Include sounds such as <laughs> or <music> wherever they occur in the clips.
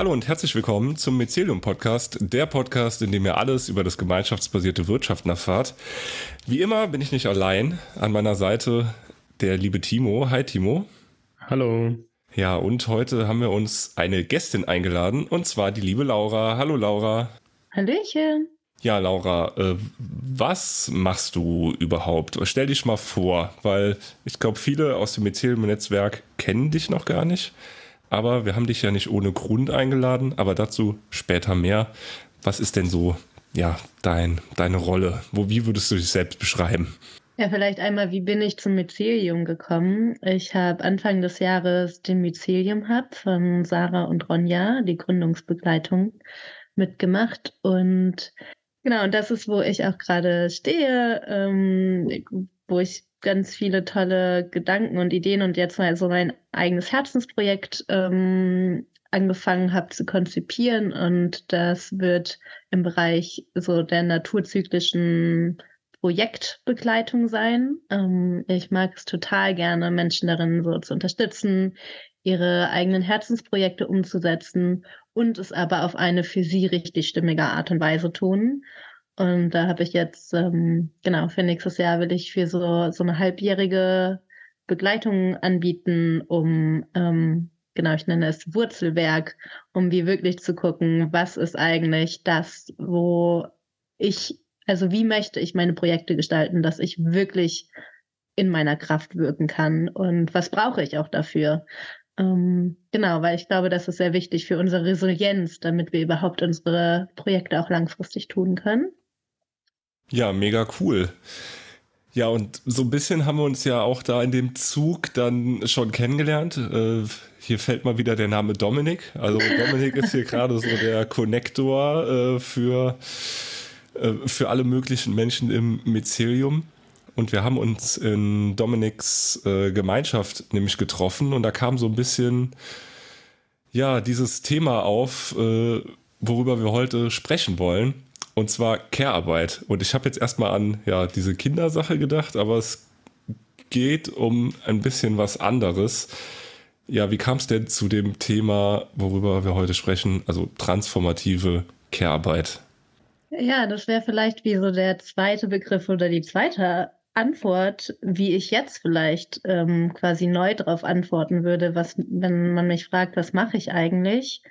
Hallo und herzlich willkommen zum Mycelium Podcast, der Podcast, in dem ihr alles über das gemeinschaftsbasierte Wirtschaften erfahrt. Wie immer bin ich nicht allein. An meiner Seite der liebe Timo. Hi Timo. Hallo. Ja, und heute haben wir uns eine Gästin eingeladen und zwar die liebe Laura. Hallo Laura. Hallöchen. Ja, Laura, äh, was machst du überhaupt? Stell dich mal vor, weil ich glaube, viele aus dem Mycelium-Netzwerk kennen dich noch gar nicht. Aber wir haben dich ja nicht ohne Grund eingeladen, aber dazu später mehr. Was ist denn so, ja, dein, deine Rolle? Wo, wie würdest du dich selbst beschreiben? Ja, vielleicht einmal, wie bin ich zum Mycelium gekommen? Ich habe Anfang des Jahres den Mycelium Hub von Sarah und Ronja, die Gründungsbegleitung, mitgemacht. Und genau, und das ist, wo ich auch gerade stehe, ähm, wo ich ganz viele tolle Gedanken und Ideen und jetzt mal so mein eigenes Herzensprojekt ähm, angefangen habe zu konzipieren und das wird im Bereich so der naturzyklischen Projektbegleitung sein. Ähm, ich mag es total gerne, Menschen darin so zu unterstützen, ihre eigenen Herzensprojekte umzusetzen und es aber auf eine für sie richtig stimmige Art und Weise tun. Und da habe ich jetzt, ähm, genau, für nächstes Jahr will ich für so, so eine halbjährige Begleitung anbieten, um, ähm, genau, ich nenne es Wurzelwerk, um wie wirklich zu gucken, was ist eigentlich das, wo ich, also wie möchte ich meine Projekte gestalten, dass ich wirklich in meiner Kraft wirken kann und was brauche ich auch dafür. Ähm, genau, weil ich glaube, das ist sehr wichtig für unsere Resilienz, damit wir überhaupt unsere Projekte auch langfristig tun können. Ja, mega cool. Ja, und so ein bisschen haben wir uns ja auch da in dem Zug dann schon kennengelernt. Äh, hier fällt mal wieder der Name Dominik. Also Dominik ist hier gerade so der Connector äh, für, äh, für alle möglichen Menschen im Mycelium. Und wir haben uns in Dominiks äh, Gemeinschaft nämlich getroffen und da kam so ein bisschen ja dieses Thema auf, äh, worüber wir heute sprechen wollen. Und zwar Care-Arbeit. Und ich habe jetzt erstmal an ja, diese Kindersache gedacht, aber es geht um ein bisschen was anderes. Ja, wie kam es denn zu dem Thema, worüber wir heute sprechen, also transformative Care-Arbeit? Ja, das wäre vielleicht wie so der zweite Begriff oder die zweite Antwort, wie ich jetzt vielleicht ähm, quasi neu darauf antworten würde, was, wenn man mich fragt, was mache ich eigentlich?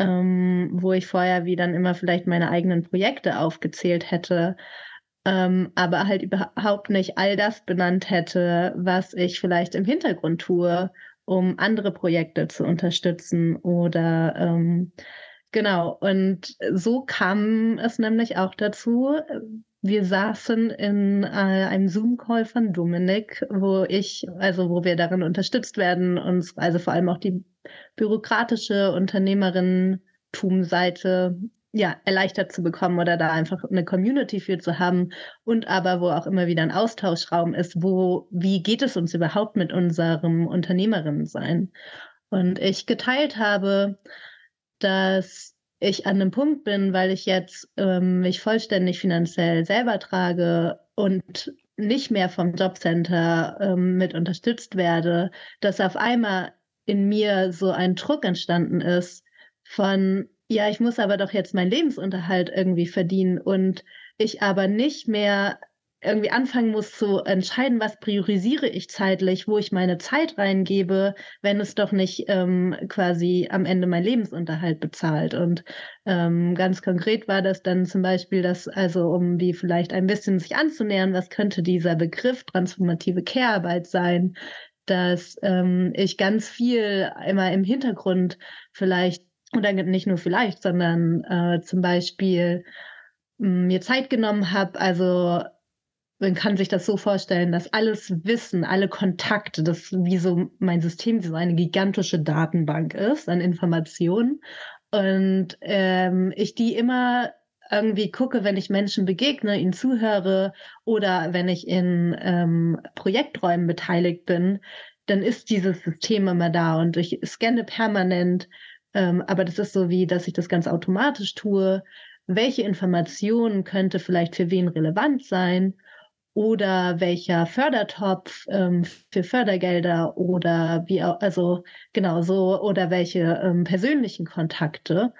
Ähm, wo ich vorher wie dann immer vielleicht meine eigenen Projekte aufgezählt hätte, ähm, aber halt überhaupt nicht all das benannt hätte, was ich vielleicht im Hintergrund tue, um andere Projekte zu unterstützen oder ähm, genau. Und so kam es nämlich auch dazu. Wir saßen in äh, einem Zoom-Call von Dominik, wo ich, also wo wir darin unterstützt werden, uns, also vor allem auch die bürokratische Unternehmerinnentum-Seite ja, erleichtert zu bekommen oder da einfach eine Community für zu haben und aber wo auch immer wieder ein Austauschraum ist, wo, wie geht es uns überhaupt mit unserem Unternehmerinnensein? Und ich geteilt habe, dass ich an einem Punkt bin, weil ich jetzt ähm, mich vollständig finanziell selber trage und nicht mehr vom Jobcenter ähm, mit unterstützt werde, dass auf einmal in mir so ein Druck entstanden ist von, ja, ich muss aber doch jetzt meinen Lebensunterhalt irgendwie verdienen und ich aber nicht mehr irgendwie anfangen muss zu entscheiden, was priorisiere ich zeitlich, wo ich meine Zeit reingebe, wenn es doch nicht ähm, quasi am Ende mein Lebensunterhalt bezahlt. Und ähm, ganz konkret war das dann zum Beispiel, dass also um wie vielleicht ein bisschen sich anzunähern, was könnte dieser Begriff transformative Care-Arbeit sein, dass ähm, ich ganz viel immer im Hintergrund vielleicht, oder nicht nur vielleicht, sondern äh, zum Beispiel mm, mir Zeit genommen habe, also man kann sich das so vorstellen, dass alles Wissen, alle Kontakte, das wie so mein System, so eine gigantische Datenbank ist an Informationen. Und ähm, ich die immer irgendwie gucke, wenn ich Menschen begegne, ihnen zuhöre oder wenn ich in ähm, Projekträumen beteiligt bin, dann ist dieses System immer da und ich scanne permanent. Ähm, aber das ist so wie, dass ich das ganz automatisch tue. Welche Informationen könnte vielleicht für wen relevant sein? Oder welcher Fördertopf ähm, für Fördergelder oder wie auch, also genau so oder welche ähm, persönlichen Kontakte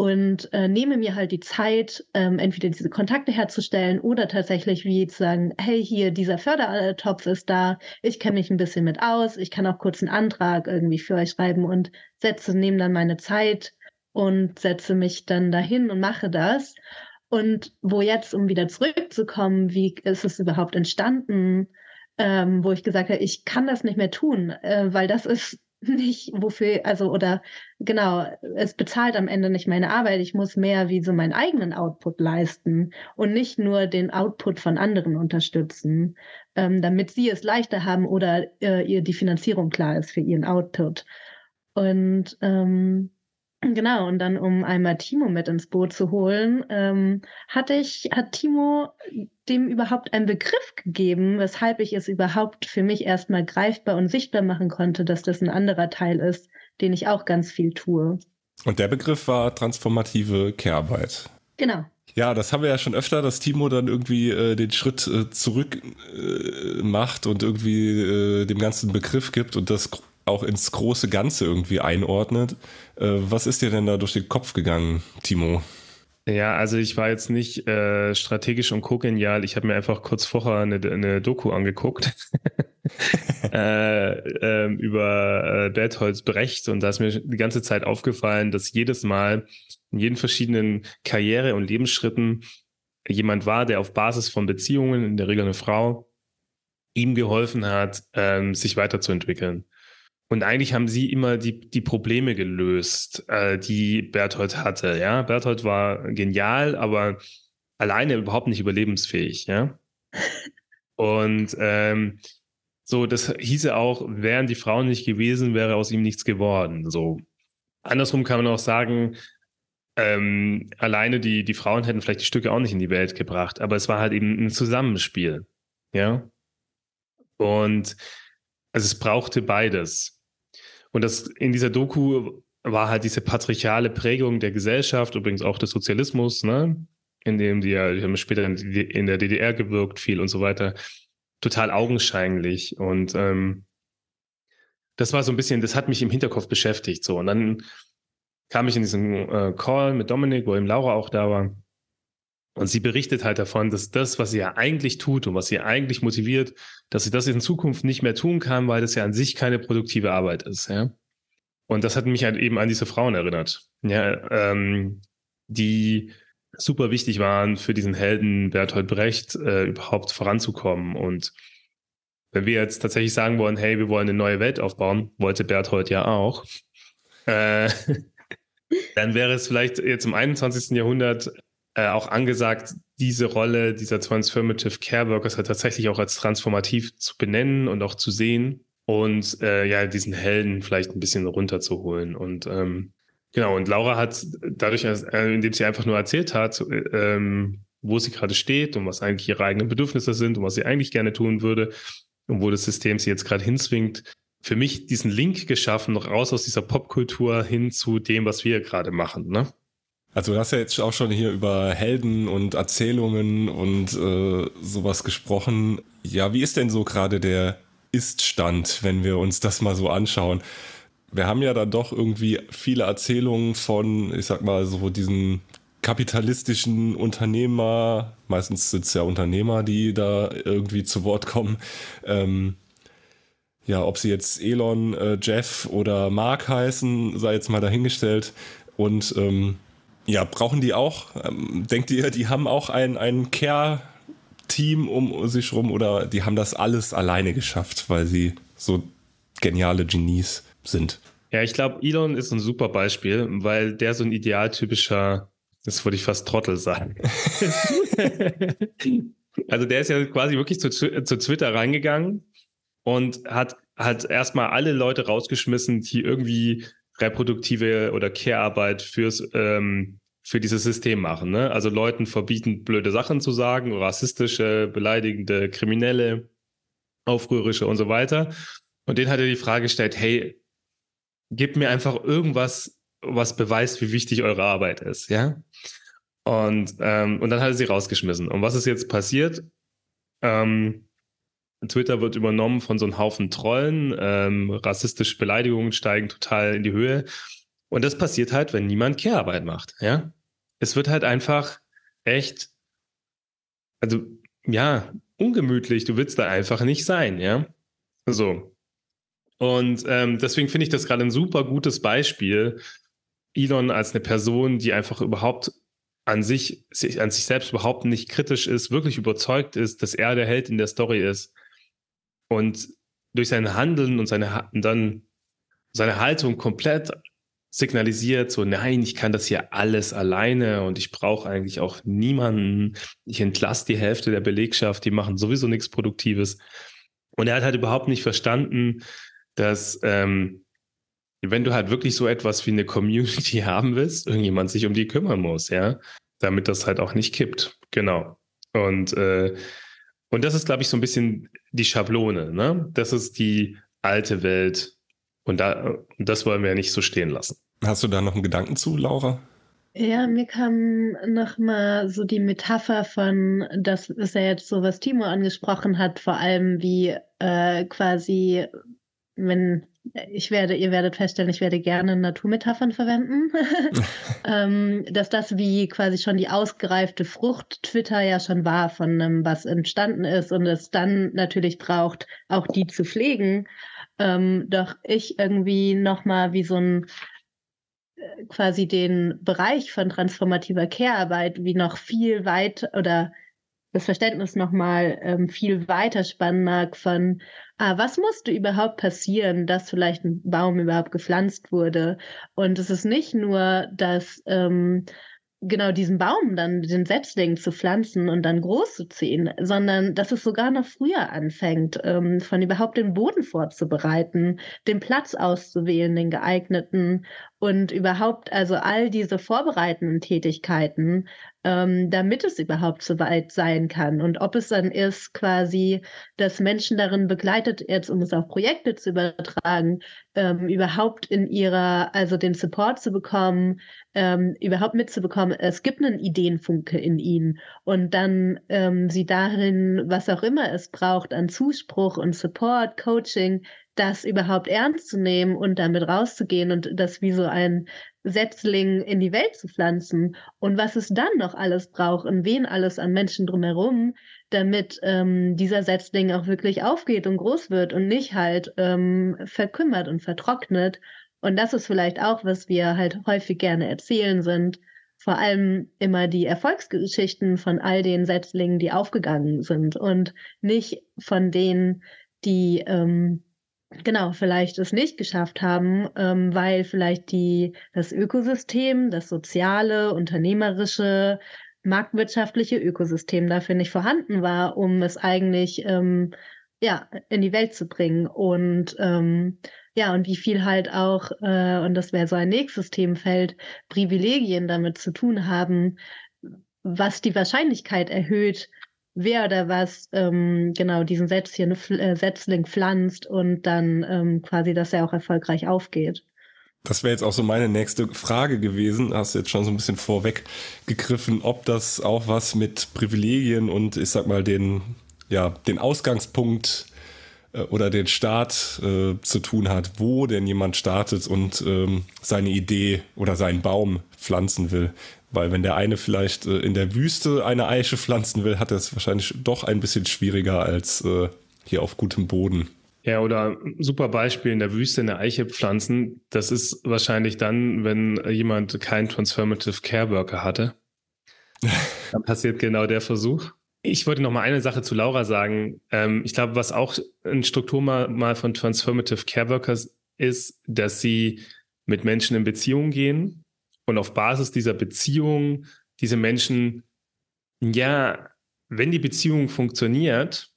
und äh, nehme mir halt die Zeit, ähm, entweder diese Kontakte herzustellen oder tatsächlich wie zu sagen, hey, hier, dieser Fördertopf ist da, ich kenne mich ein bisschen mit aus, ich kann auch kurz einen Antrag irgendwie für euch schreiben und setze, nehme dann meine Zeit und setze mich dann dahin und mache das. Und wo jetzt, um wieder zurückzukommen, wie ist es überhaupt entstanden, ähm, wo ich gesagt habe, ich kann das nicht mehr tun, äh, weil das ist <laughs> nicht, wofür, also, oder genau, es bezahlt am Ende nicht meine Arbeit. Ich muss mehr wie so meinen eigenen Output leisten und nicht nur den Output von anderen unterstützen, ähm, damit sie es leichter haben oder äh, ihr die Finanzierung klar ist für ihren Output. Und ähm, Genau, und dann, um einmal Timo mit ins Boot zu holen, ähm, hatte ich, hat Timo dem überhaupt einen Begriff gegeben, weshalb ich es überhaupt für mich erstmal greifbar und sichtbar machen konnte, dass das ein anderer Teil ist, den ich auch ganz viel tue. Und der Begriff war transformative Care-Arbeit. Genau. Ja, das haben wir ja schon öfter, dass Timo dann irgendwie äh, den Schritt äh, zurück äh, macht und irgendwie äh, dem ganzen Begriff gibt und das auch ins große Ganze irgendwie einordnet. Äh, was ist dir denn da durch den Kopf gegangen, Timo? Ja, also ich war jetzt nicht äh, strategisch und co-genial. Ich habe mir einfach kurz vorher eine, eine Doku angeguckt <laughs> äh, äh, über äh, Bertholds Brecht und da ist mir die ganze Zeit aufgefallen, dass jedes Mal in jeden verschiedenen Karriere- und Lebensschritten jemand war, der auf Basis von Beziehungen, in der Regel eine Frau, ihm geholfen hat, ähm, sich weiterzuentwickeln. Und eigentlich haben sie immer die, die Probleme gelöst, äh, die Berthold hatte. Ja, Berthold war genial, aber alleine überhaupt nicht überlebensfähig. Ja. <laughs> Und ähm, so, das hieße auch, wären die Frauen nicht gewesen, wäre aus ihm nichts geworden. So. Andersrum kann man auch sagen, ähm, alleine die, die Frauen hätten vielleicht die Stücke auch nicht in die Welt gebracht, aber es war halt eben ein Zusammenspiel. Ja. Und also es brauchte beides. Und das in dieser Doku war halt diese patriarchale Prägung der Gesellschaft, übrigens auch des Sozialismus, ne? in dem die ja, die haben später in der DDR gewirkt, viel und so weiter, total augenscheinlich. Und ähm, das war so ein bisschen, das hat mich im Hinterkopf beschäftigt. So. Und dann kam ich in diesen äh, Call mit Dominik, wo eben Laura auch da war. Und sie berichtet halt davon, dass das, was sie ja eigentlich tut und was sie eigentlich motiviert, dass sie das in Zukunft nicht mehr tun kann, weil das ja an sich keine produktive Arbeit ist. Ja? Und das hat mich halt eben an diese Frauen erinnert, ja, ähm, die super wichtig waren für diesen Helden Bertolt Brecht äh, überhaupt voranzukommen. Und wenn wir jetzt tatsächlich sagen wollen, hey, wir wollen eine neue Welt aufbauen, wollte Bertolt ja auch, äh, <laughs> dann wäre es vielleicht jetzt im 21. Jahrhundert äh, auch angesagt, diese Rolle dieser Transformative Care Workers halt tatsächlich auch als transformativ zu benennen und auch zu sehen und äh, ja, diesen Helden vielleicht ein bisschen runterzuholen. Und ähm, genau, und Laura hat dadurch, äh, indem sie einfach nur erzählt hat, äh, ähm, wo sie gerade steht und was eigentlich ihre eigenen Bedürfnisse sind und was sie eigentlich gerne tun würde und wo das System sie jetzt gerade hinzwingt, für mich diesen Link geschaffen, raus aus dieser Popkultur hin zu dem, was wir gerade machen. Ne? Also du hast ja jetzt auch schon hier über Helden und Erzählungen und äh, sowas gesprochen. Ja, wie ist denn so gerade der Ist-Stand, wenn wir uns das mal so anschauen? Wir haben ja dann doch irgendwie viele Erzählungen von, ich sag mal, so diesen kapitalistischen Unternehmer, meistens sind es ja Unternehmer, die da irgendwie zu Wort kommen. Ähm, ja, ob sie jetzt Elon, äh, Jeff oder Mark heißen, sei jetzt mal dahingestellt. Und ähm, ja, brauchen die auch? Ähm, denkt ihr, die haben auch ein, ein Care-Team um sich rum oder die haben das alles alleine geschafft, weil sie so geniale Genies sind? Ja, ich glaube, Elon ist ein super Beispiel, weil der so ein idealtypischer, das würde ich fast Trottel sagen. <laughs> also der ist ja quasi wirklich zu, zu Twitter reingegangen und hat, hat erstmal alle Leute rausgeschmissen, die irgendwie reproduktive oder Care-Arbeit fürs ähm, für dieses System machen. Ne? Also Leuten verbieten, blöde Sachen zu sagen, rassistische, beleidigende, kriminelle, aufrührische und so weiter. Und den hat er die Frage gestellt, hey, gib mir einfach irgendwas, was beweist, wie wichtig eure Arbeit ist, ja? Und, ähm, und dann hat er sie rausgeschmissen. Und was ist jetzt passiert? Ähm, Twitter wird übernommen von so einem Haufen Trollen, ähm, rassistische Beleidigungen steigen total in die Höhe. Und das passiert halt, wenn niemand Care-Arbeit macht, ja. Es wird halt einfach echt, also ja, ungemütlich. Du willst da einfach nicht sein, ja. So. Und ähm, deswegen finde ich das gerade ein super gutes Beispiel. Elon als eine Person, die einfach überhaupt an sich, an sich selbst überhaupt nicht kritisch ist, wirklich überzeugt ist, dass er der Held in der Story ist. Und durch sein Handeln und seine, dann seine Haltung komplett signalisiert, so nein, ich kann das hier alles alleine und ich brauche eigentlich auch niemanden. Ich entlasse die Hälfte der Belegschaft, die machen sowieso nichts Produktives. Und er hat halt überhaupt nicht verstanden, dass ähm, wenn du halt wirklich so etwas wie eine Community <laughs> haben willst, irgendjemand sich um die kümmern muss, ja, damit das halt auch nicht kippt. Genau. Und äh, und das ist, glaube ich, so ein bisschen die Schablone. Ne? Das ist die alte Welt, und, da, das wollen wir ja nicht so stehen lassen. Hast du da noch einen Gedanken zu, Laura? Ja, mir kam nochmal so die Metapher von, das ist ja jetzt so, was Timo angesprochen hat, vor allem wie äh, quasi, wenn ich werde, ihr werdet feststellen, ich werde gerne Naturmetaphern verwenden, <laughs> <laughs> ähm, dass das wie quasi schon die ausgereifte Frucht Twitter ja schon war von einem, was entstanden ist und es dann natürlich braucht, auch die zu pflegen ähm, doch ich irgendwie nochmal wie so ein äh, quasi den Bereich von transformativer Care-Arbeit wie noch viel weit oder das Verständnis nochmal ähm, viel weiter spannen mag von, ah, was musste überhaupt passieren, dass vielleicht ein Baum überhaupt gepflanzt wurde? Und es ist nicht nur, dass ähm, genau diesen Baum dann, den Setzling zu pflanzen und dann groß zu ziehen, sondern dass es sogar noch früher anfängt, ähm, von überhaupt den Boden vorzubereiten, den Platz auszuwählen, den geeigneten und überhaupt also all diese vorbereitenden Tätigkeiten, ähm, damit es überhaupt so weit sein kann. Und ob es dann ist, quasi, dass Menschen darin begleitet, jetzt um es auf Projekte zu übertragen, ähm, überhaupt in ihrer, also den Support zu bekommen, ähm, überhaupt mitzubekommen, es gibt einen Ideenfunke in ihnen und dann ähm, sie darin, was auch immer es braucht, an Zuspruch und Support, Coaching, das überhaupt ernst zu nehmen und damit rauszugehen und das wie so ein Setzling in die Welt zu pflanzen und was es dann noch alles braucht und wen alles an Menschen drumherum, damit ähm, dieser Setzling auch wirklich aufgeht und groß wird und nicht halt ähm, verkümmert und vertrocknet. Und das ist vielleicht auch, was wir halt häufig gerne erzählen sind, vor allem immer die Erfolgsgeschichten von all den Setzlingen, die aufgegangen sind und nicht von denen, die ähm, genau, vielleicht es nicht geschafft haben, ähm, weil vielleicht die, das Ökosystem, das soziale, unternehmerische, marktwirtschaftliche Ökosystem dafür nicht vorhanden war, um es eigentlich ähm, ja, in die Welt zu bringen. Und ähm, ja, und wie viel halt auch, äh, und das wäre so ein nächstes Themenfeld, Privilegien damit zu tun haben, was die Wahrscheinlichkeit erhöht, wer oder was ähm, genau diesen Setzchen, äh, Setzling pflanzt und dann ähm, quasi, dass er auch erfolgreich aufgeht. Das wäre jetzt auch so meine nächste Frage gewesen. Hast du jetzt schon so ein bisschen vorweggegriffen, ob das auch was mit Privilegien und ich sag mal den, ja, den Ausgangspunkt äh, oder den Start äh, zu tun hat, wo denn jemand startet und ähm, seine Idee oder seinen Baum pflanzen will. Weil wenn der eine vielleicht äh, in der Wüste eine Eiche pflanzen will, hat er es wahrscheinlich doch ein bisschen schwieriger als äh, hier auf gutem Boden. Ja, oder super Beispiel in der Wüste eine Eiche pflanzen. Das ist wahrscheinlich dann, wenn jemand keinen Transformative Care Worker hatte. <laughs> dann passiert genau der Versuch. Ich wollte noch mal eine Sache zu Laura sagen. Ähm, ich glaube, was auch ein Strukturmal von Transformative Care Workers ist, dass sie mit Menschen in Beziehung gehen und auf Basis dieser Beziehung diese Menschen, ja, wenn die Beziehung funktioniert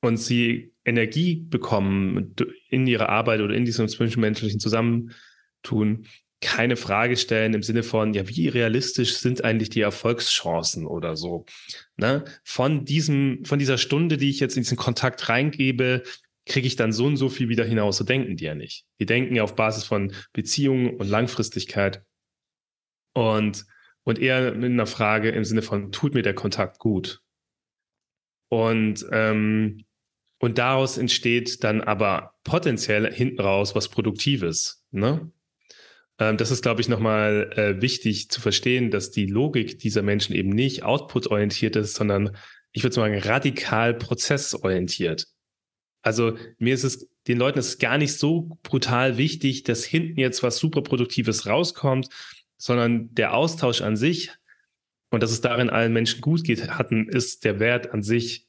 und sie Energie bekommen in ihrer Arbeit oder in diesem zwischenmenschlichen Zusammentun, keine Frage stellen im Sinne von, ja, wie realistisch sind eigentlich die Erfolgschancen oder so. Ne? Von diesem, von dieser Stunde, die ich jetzt in diesen Kontakt reingebe, kriege ich dann so und so viel wieder hinaus. So denken die ja nicht. Die denken ja auf Basis von Beziehungen und Langfristigkeit und, und eher mit einer Frage im Sinne von, tut mir der Kontakt gut? Und, ähm, und daraus entsteht dann aber potenziell hinten raus was Produktives. Ne? Ähm, das ist, glaube ich, nochmal äh, wichtig zu verstehen, dass die Logik dieser Menschen eben nicht output-orientiert ist, sondern ich würde sagen, radikal prozessorientiert. Also mir ist es, den Leuten ist es gar nicht so brutal wichtig, dass hinten jetzt was super Produktives rauskommt, sondern der Austausch an sich und dass es darin allen Menschen gut geht, hatten, ist der Wert an sich.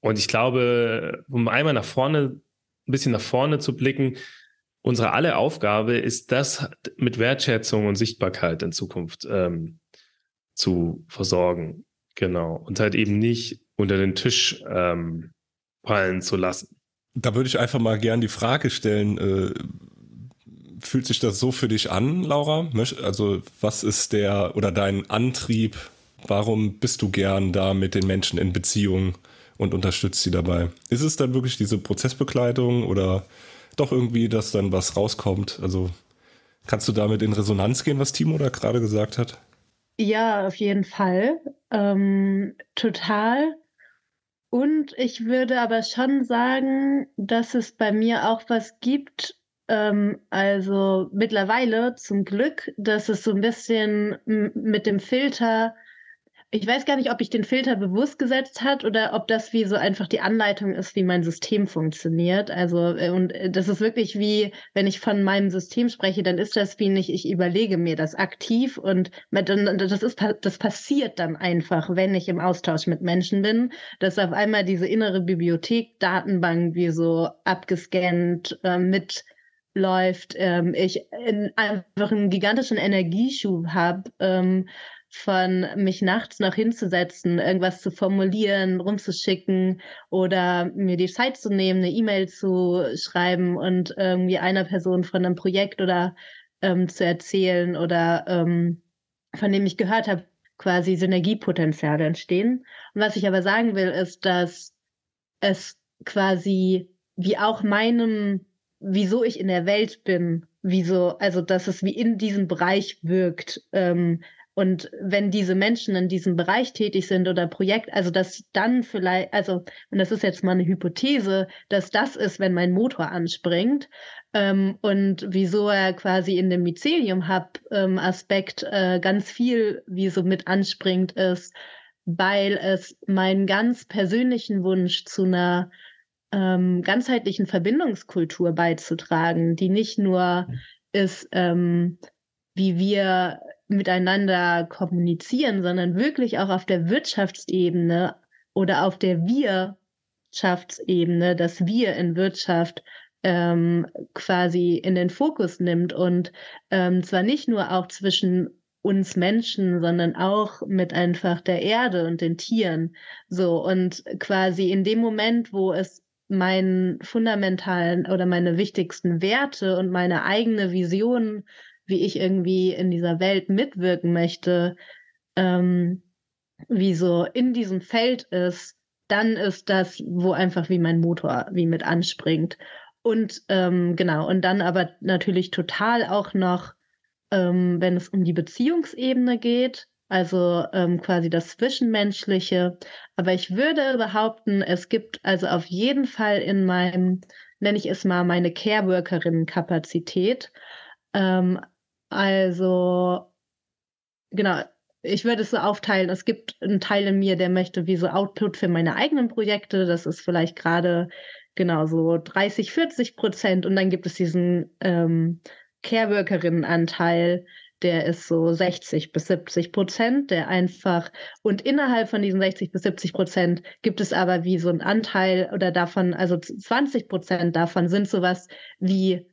Und ich glaube, um einmal nach vorne, ein bisschen nach vorne zu blicken, unsere alle Aufgabe ist, das mit Wertschätzung und Sichtbarkeit in Zukunft ähm, zu versorgen. Genau. Und halt eben nicht unter den Tisch ähm, fallen zu lassen. Da würde ich einfach mal gern die Frage stellen, äh, fühlt sich das so für dich an, Laura? Also was ist der oder dein Antrieb? Warum bist du gern da mit den Menschen in Beziehung und unterstützt sie dabei? Ist es dann wirklich diese Prozessbegleitung oder doch irgendwie, dass dann was rauskommt? Also kannst du damit in Resonanz gehen, was Timo da gerade gesagt hat? Ja, auf jeden Fall. Ähm, total. Und ich würde aber schon sagen, dass es bei mir auch was gibt, ähm, also mittlerweile zum Glück, dass es so ein bisschen mit dem Filter ich weiß gar nicht, ob ich den Filter bewusst gesetzt hat oder ob das wie so einfach die Anleitung ist, wie mein System funktioniert. Also, äh, und äh, das ist wirklich wie, wenn ich von meinem System spreche, dann ist das wie nicht, ich überlege mir das aktiv und das ist, das passiert dann einfach, wenn ich im Austausch mit Menschen bin, dass auf einmal diese innere Bibliothek, Datenbank wie so abgescannt äh, mitläuft, ähm, ich einfach einen gigantischen Energieschub habe, ähm, von mich nachts noch hinzusetzen, irgendwas zu formulieren, rumzuschicken oder mir die Zeit zu nehmen, eine E-Mail zu schreiben und irgendwie einer Person von einem Projekt oder ähm, zu erzählen oder ähm, von dem ich gehört habe, quasi Synergiepotenziale entstehen. Und was ich aber sagen will, ist, dass es quasi wie auch meinem, wieso ich in der Welt bin, wieso, also dass es wie in diesem Bereich wirkt, ähm, und wenn diese Menschen in diesem Bereich tätig sind oder Projekt, also dass dann vielleicht, also, und das ist jetzt mal eine Hypothese, dass das ist, wenn mein Motor anspringt. Ähm, und wieso er quasi in dem Mycelium-Hub-Aspekt ähm, äh, ganz viel wie so mit anspringt, ist, weil es meinen ganz persönlichen Wunsch zu einer ähm, ganzheitlichen Verbindungskultur beizutragen, die nicht nur ist, ähm, wie wir miteinander kommunizieren, sondern wirklich auch auf der Wirtschaftsebene oder auf der Wirtschaftsebene, dass wir in Wirtschaft ähm, quasi in den Fokus nimmt und ähm, zwar nicht nur auch zwischen uns Menschen, sondern auch mit einfach der Erde und den Tieren. So und quasi in dem Moment, wo es meinen fundamentalen oder meine wichtigsten Werte und meine eigene Vision wie ich irgendwie in dieser Welt mitwirken möchte, ähm, wie so in diesem Feld ist, dann ist das, wo einfach wie mein Motor wie mit anspringt. Und ähm, genau, und dann aber natürlich total auch noch, ähm, wenn es um die Beziehungsebene geht, also ähm, quasi das Zwischenmenschliche. Aber ich würde behaupten, es gibt also auf jeden Fall in meinem, nenne ich es mal, meine Care-Workerinnen-Kapazität, ähm, also, genau, ich würde es so aufteilen. Es gibt einen Teil in mir, der möchte wie so Output für meine eigenen Projekte. Das ist vielleicht gerade genau so 30, 40 Prozent. Und dann gibt es diesen ähm, Care-Workerinnen-Anteil, der ist so 60 bis 70 Prozent, der einfach, und innerhalb von diesen 60 bis 70 Prozent gibt es aber wie so ein Anteil oder davon, also 20 Prozent davon sind sowas wie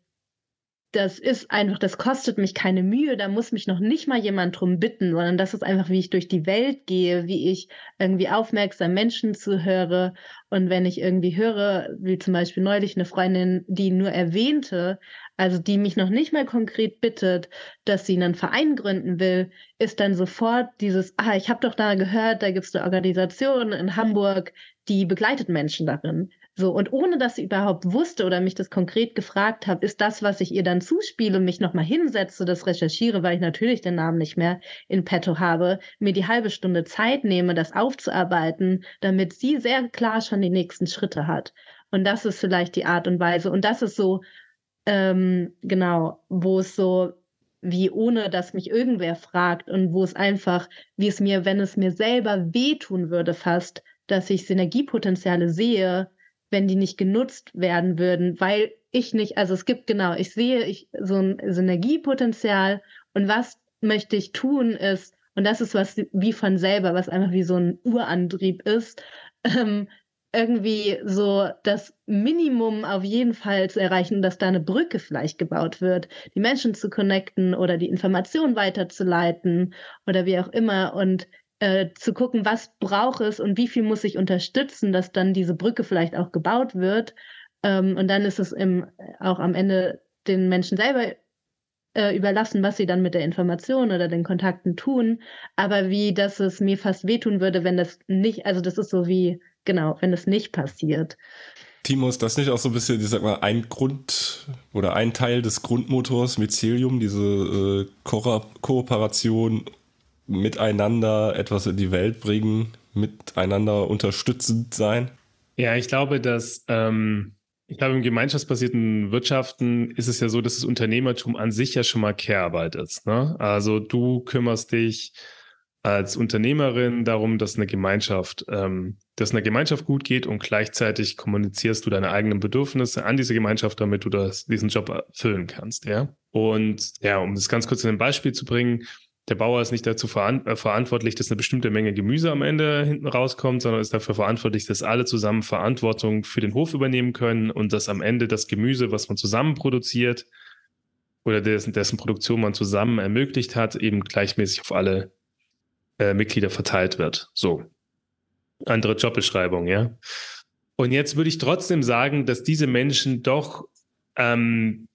das ist einfach, das kostet mich keine Mühe, da muss mich noch nicht mal jemand drum bitten, sondern das ist einfach, wie ich durch die Welt gehe, wie ich irgendwie aufmerksam Menschen zuhöre. Und wenn ich irgendwie höre, wie zum Beispiel neulich eine Freundin, die nur erwähnte, also die mich noch nicht mal konkret bittet, dass sie einen Verein gründen will, ist dann sofort dieses, ah, ich habe doch da gehört, da gibt es eine Organisation in Hamburg, die begleitet Menschen darin. So, und ohne dass sie überhaupt wusste oder mich das konkret gefragt habe, ist das, was ich ihr dann zuspiele mich nochmal hinsetze, das recherchiere, weil ich natürlich den Namen nicht mehr in petto habe, mir die halbe Stunde Zeit nehme, das aufzuarbeiten, damit sie sehr klar schon die nächsten Schritte hat. Und das ist vielleicht die Art und Weise. Und das ist so, ähm, genau, wo es so wie ohne, dass mich irgendwer fragt und wo es einfach, wie es mir, wenn es mir selber wehtun würde fast, dass ich Synergiepotenziale sehe, wenn die nicht genutzt werden würden, weil ich nicht, also es gibt genau, ich sehe ich, so ein Synergiepotenzial und was möchte ich tun ist, und das ist was wie von selber, was einfach wie so ein Urantrieb ist, ähm, irgendwie so das Minimum auf jeden Fall zu erreichen, dass da eine Brücke vielleicht gebaut wird, die Menschen zu connecten oder die Information weiterzuleiten oder wie auch immer. Und äh, zu gucken, was braucht es und wie viel muss ich unterstützen, dass dann diese Brücke vielleicht auch gebaut wird. Ähm, und dann ist es im, auch am Ende den Menschen selber äh, überlassen, was sie dann mit der Information oder den Kontakten tun. Aber wie, dass es mir fast wehtun würde, wenn das nicht, also das ist so wie, genau, wenn es nicht passiert. Timo, ist das nicht auch so ein bisschen, ich sag mal, ein Grund oder ein Teil des Grundmotors Mycelium, diese äh, Ko Kooperation miteinander etwas in die Welt bringen, miteinander unterstützend sein? Ja, ich glaube, dass ähm, ich glaube, im gemeinschaftsbasierten Wirtschaften ist es ja so, dass das Unternehmertum an sich ja schon mal Care-Arbeit ist. Ne? Also du kümmerst dich als Unternehmerin darum, dass eine Gemeinschaft, ähm, dass eine Gemeinschaft gut geht und gleichzeitig kommunizierst du deine eigenen Bedürfnisse an diese Gemeinschaft, damit du das, diesen Job erfüllen kannst, ja. Und ja, um das ganz kurz in ein Beispiel zu bringen, der Bauer ist nicht dazu veran äh, verantwortlich, dass eine bestimmte Menge Gemüse am Ende hinten rauskommt, sondern ist dafür verantwortlich, dass alle zusammen Verantwortung für den Hof übernehmen können und dass am Ende das Gemüse, was man zusammen produziert oder dessen, dessen Produktion man zusammen ermöglicht hat, eben gleichmäßig auf alle äh, Mitglieder verteilt wird. So. Andere Jobbeschreibung, ja. Und jetzt würde ich trotzdem sagen, dass diese Menschen doch ähm,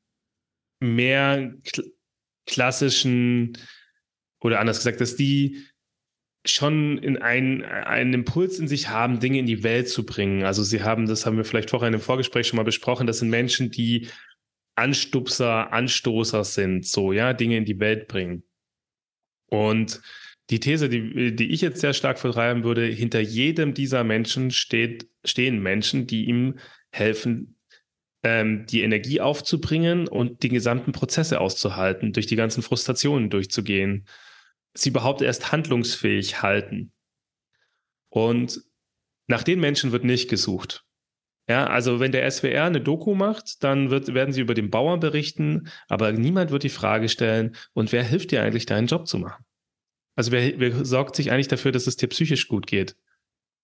mehr kl klassischen oder anders gesagt, dass die schon in einen, einen Impuls in sich haben, Dinge in die Welt zu bringen. Also sie haben, das haben wir vielleicht vorher in einem Vorgespräch schon mal besprochen, das sind Menschen, die Anstupser, Anstoßer sind, so, ja, Dinge in die Welt bringen. Und die These, die, die ich jetzt sehr stark vertreiben würde, hinter jedem dieser Menschen steht, stehen Menschen, die ihm helfen, ähm, die Energie aufzubringen und die gesamten Prozesse auszuhalten, durch die ganzen Frustrationen durchzugehen sie überhaupt erst handlungsfähig halten. Und nach den Menschen wird nicht gesucht. Ja, also wenn der SWR eine Doku macht, dann wird, werden sie über den Bauern berichten, aber niemand wird die Frage stellen, und wer hilft dir eigentlich, deinen Job zu machen? Also wer, wer sorgt sich eigentlich dafür, dass es dir psychisch gut geht?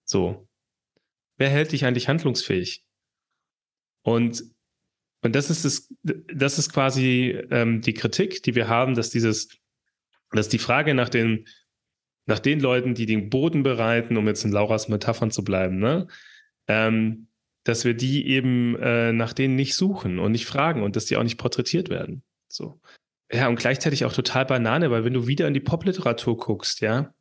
So. Wer hält dich eigentlich handlungsfähig? Und, und das ist das, das ist quasi ähm, die Kritik, die wir haben, dass dieses dass die Frage nach den, nach den Leuten, die den Boden bereiten, um jetzt in Lauras Metaphern zu bleiben, ne, ähm, dass wir die eben äh, nach denen nicht suchen und nicht fragen und dass die auch nicht porträtiert werden. So. Ja, und gleichzeitig auch total Banane, weil wenn du wieder in die Popliteratur guckst, ja,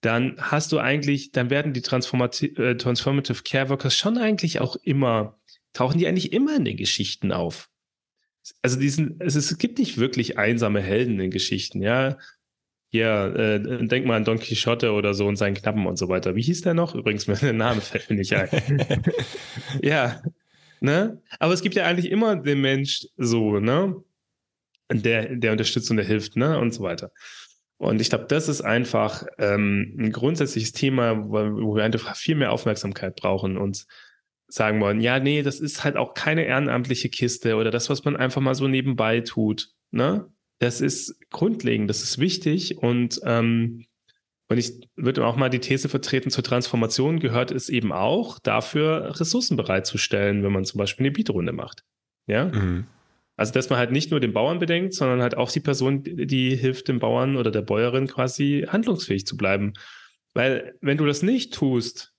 dann hast du eigentlich, dann werden die Transformati äh, Transformative Care Workers schon eigentlich auch immer, tauchen die eigentlich immer in den Geschichten auf. Also diesen, es, es gibt nicht wirklich einsame Helden in Geschichten, ja. Ja, äh, denk mal an Don Quixote oder so und seinen Knappen und so weiter. Wie hieß der noch? Übrigens, <laughs> der Name fällt mir nicht ein. <laughs> ja, ne? Aber es gibt ja eigentlich immer den Mensch so, ne? Der, der unterstützt und der hilft, ne? Und so weiter. Und ich glaube, das ist einfach ähm, ein grundsätzliches Thema, wo wir einfach viel mehr Aufmerksamkeit brauchen und sagen wollen, ja, nee, das ist halt auch keine ehrenamtliche Kiste oder das, was man einfach mal so nebenbei tut, ne? Das ist grundlegend, das ist wichtig und, ähm, und ich würde auch mal die These vertreten, zur Transformation gehört es eben auch, dafür Ressourcen bereitzustellen, wenn man zum Beispiel eine Bietrunde macht. Ja. Mhm. Also, dass man halt nicht nur den Bauern bedenkt, sondern halt auch die Person, die hilft dem Bauern oder der Bäuerin quasi handlungsfähig zu bleiben. Weil, wenn du das nicht tust,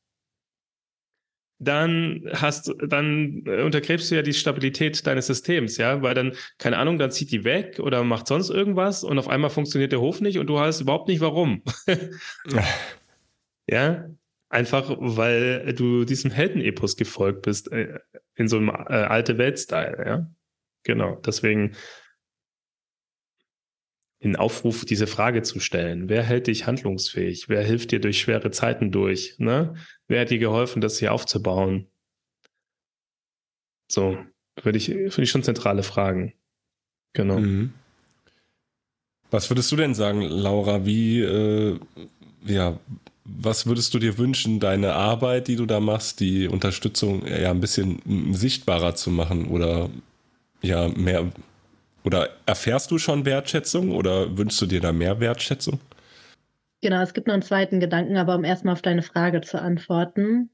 dann hast dann äh, untergräbst du ja die Stabilität deines Systems, ja, weil dann, keine Ahnung, dann zieht die weg oder macht sonst irgendwas und auf einmal funktioniert der Hof nicht und du weißt überhaupt nicht warum. <laughs> ja. Einfach weil du diesem Heldenepos gefolgt bist, äh, in so einem äh, alte Welt-Style, ja. Genau. Deswegen den Aufruf, diese Frage zu stellen. Wer hält dich handlungsfähig? Wer hilft dir durch schwere Zeiten durch? Ne? Wer hat dir geholfen, das hier aufzubauen? So, würde ich, finde ich schon zentrale Fragen. Genau. Mhm. Was würdest du denn sagen, Laura? Wie, äh, ja, was würdest du dir wünschen, deine Arbeit, die du da machst, die Unterstützung ja ein bisschen sichtbarer zu machen oder ja mehr oder erfährst du schon Wertschätzung oder wünschst du dir da mehr Wertschätzung? Genau, es gibt noch einen zweiten Gedanken, aber um erstmal auf deine Frage zu antworten.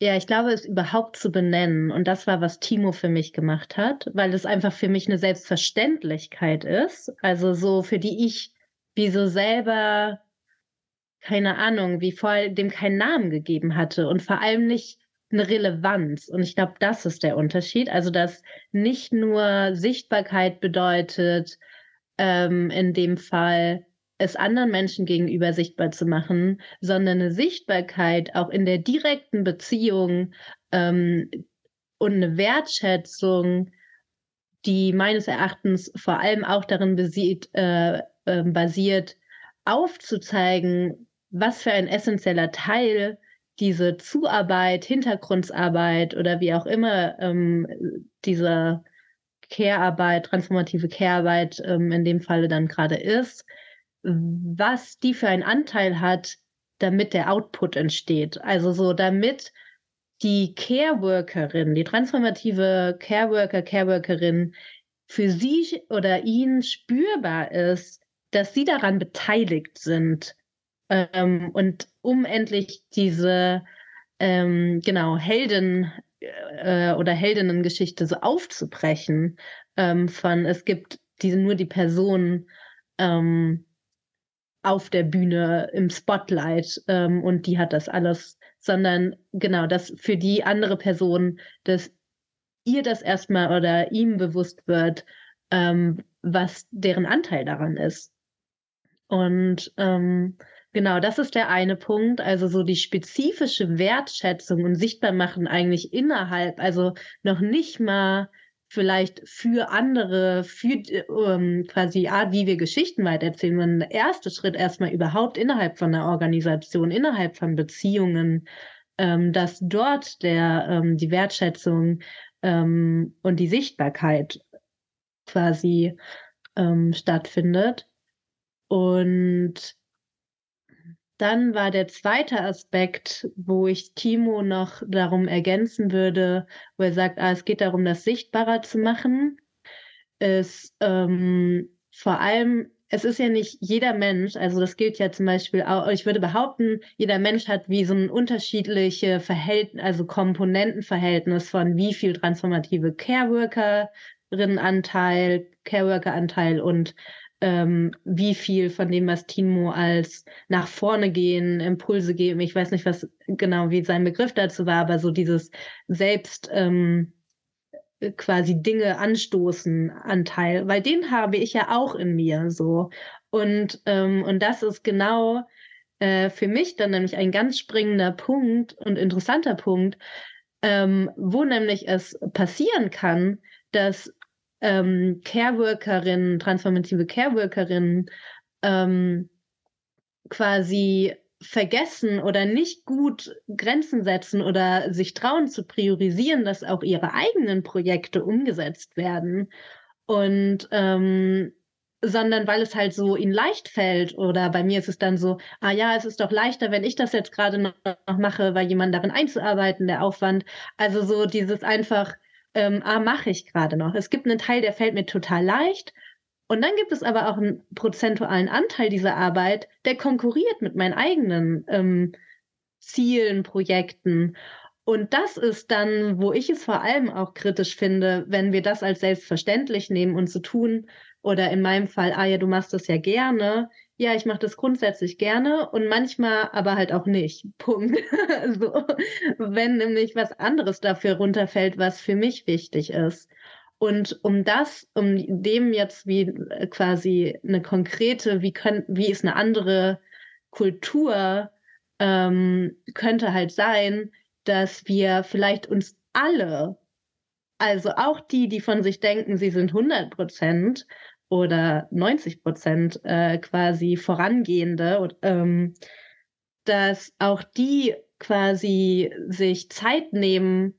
Ja, ich glaube, es überhaupt zu benennen. Und das war, was Timo für mich gemacht hat, weil es einfach für mich eine Selbstverständlichkeit ist. Also so, für die ich wie so selber, keine Ahnung, wie vor dem keinen Namen gegeben hatte und vor allem nicht eine Relevanz. Und ich glaube, das ist der Unterschied. Also, dass nicht nur Sichtbarkeit bedeutet, ähm, in dem Fall es anderen Menschen gegenüber sichtbar zu machen, sondern eine Sichtbarkeit auch in der direkten Beziehung ähm, und eine Wertschätzung, die meines Erachtens vor allem auch darin basiert, äh, äh, basiert aufzuzeigen, was für ein essentieller Teil diese Zuarbeit, Hintergrundarbeit oder wie auch immer ähm, diese Care-Arbeit, transformative Care-Arbeit ähm, in dem Falle dann gerade ist, was die für einen Anteil hat, damit der Output entsteht. Also so, damit die Care-Workerin, die transformative Care-Worker, Care-Workerin für sie oder ihn spürbar ist, dass sie daran beteiligt sind, ähm, und um endlich diese ähm, genau Helden äh, oder Heldinnengeschichte so aufzubrechen ähm, von es gibt diese nur die Person ähm, auf der Bühne im Spotlight ähm, und die hat das alles, sondern genau, dass für die andere Person, dass ihr das erstmal oder ihm bewusst wird, ähm, was deren Anteil daran ist. Und ähm, Genau, das ist der eine Punkt. Also so die spezifische Wertschätzung und Sichtbarmachen eigentlich innerhalb, also noch nicht mal vielleicht für andere, für ähm, quasi die Art, wie wir Geschichten weitererzählen, sondern der erste Schritt erstmal überhaupt innerhalb von einer Organisation, innerhalb von Beziehungen, ähm, dass dort der, ähm, die Wertschätzung ähm, und die Sichtbarkeit quasi ähm, stattfindet. Und dann war der zweite Aspekt, wo ich Timo noch darum ergänzen würde, wo er sagt, ah, es geht darum, das sichtbarer zu machen, ist ähm, vor allem, es ist ja nicht jeder Mensch, also das gilt ja zum Beispiel auch, ich würde behaupten, jeder Mensch hat wie so ein unterschiedliche Verhältnis, also Komponentenverhältnis von wie viel transformative Careworkerinnenanteil, Careworker-Anteil und ähm, wie viel von dem, was Timo als nach vorne gehen, Impulse geben, ich weiß nicht, was genau wie sein Begriff dazu war, aber so dieses selbst ähm, quasi Dinge anstoßen Anteil, weil den habe ich ja auch in mir so. Und, ähm, und das ist genau äh, für mich dann nämlich ein ganz springender Punkt und interessanter Punkt, ähm, wo nämlich es passieren kann, dass ähm, Careworkerinnen, transformative Careworkerinnen ähm, quasi vergessen oder nicht gut Grenzen setzen oder sich trauen zu priorisieren, dass auch ihre eigenen Projekte umgesetzt werden. Und ähm, sondern weil es halt so ihnen leicht fällt oder bei mir ist es dann so, ah ja, es ist doch leichter, wenn ich das jetzt gerade noch, noch mache, weil jemand darin einzuarbeiten, der Aufwand. Also so dieses einfach ähm, ah, mache ich gerade noch. Es gibt einen Teil, der fällt mir total leicht. Und dann gibt es aber auch einen prozentualen Anteil dieser Arbeit, der konkurriert mit meinen eigenen ähm, Zielen, Projekten. Und das ist dann, wo ich es vor allem auch kritisch finde, wenn wir das als selbstverständlich nehmen und so tun. Oder in meinem Fall, ah ja, du machst das ja gerne ja, ich mache das grundsätzlich gerne und manchmal aber halt auch nicht. <laughs> Punkt. so, wenn nämlich was anderes dafür runterfällt, was für mich wichtig ist. Und um das, um dem jetzt wie äh, quasi eine konkrete, wie können, wie ist eine andere Kultur ähm, könnte halt sein, dass wir vielleicht uns alle, also auch die, die von sich denken, sie sind 100 Prozent oder 90 Prozent äh, quasi vorangehende, ähm, dass auch die quasi sich Zeit nehmen,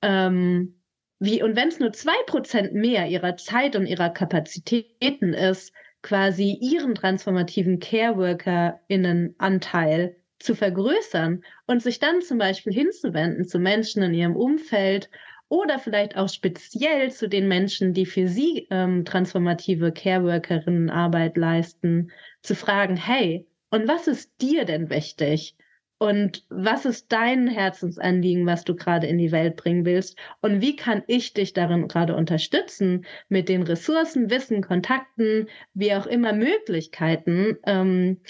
ähm, wie, und wenn es nur zwei Prozent mehr ihrer Zeit und ihrer Kapazitäten ist, quasi ihren transformativen Care-WorkerInnen-Anteil zu vergrößern und sich dann zum Beispiel hinzuwenden zu Menschen in ihrem Umfeld oder vielleicht auch speziell zu den Menschen, die für sie ähm, transformative Care-Workerinnenarbeit leisten, zu fragen, hey, und was ist dir denn wichtig? Und was ist dein Herzensanliegen, was du gerade in die Welt bringen willst? Und wie kann ich dich darin gerade unterstützen mit den Ressourcen, Wissen, Kontakten, wie auch immer Möglichkeiten, ähm,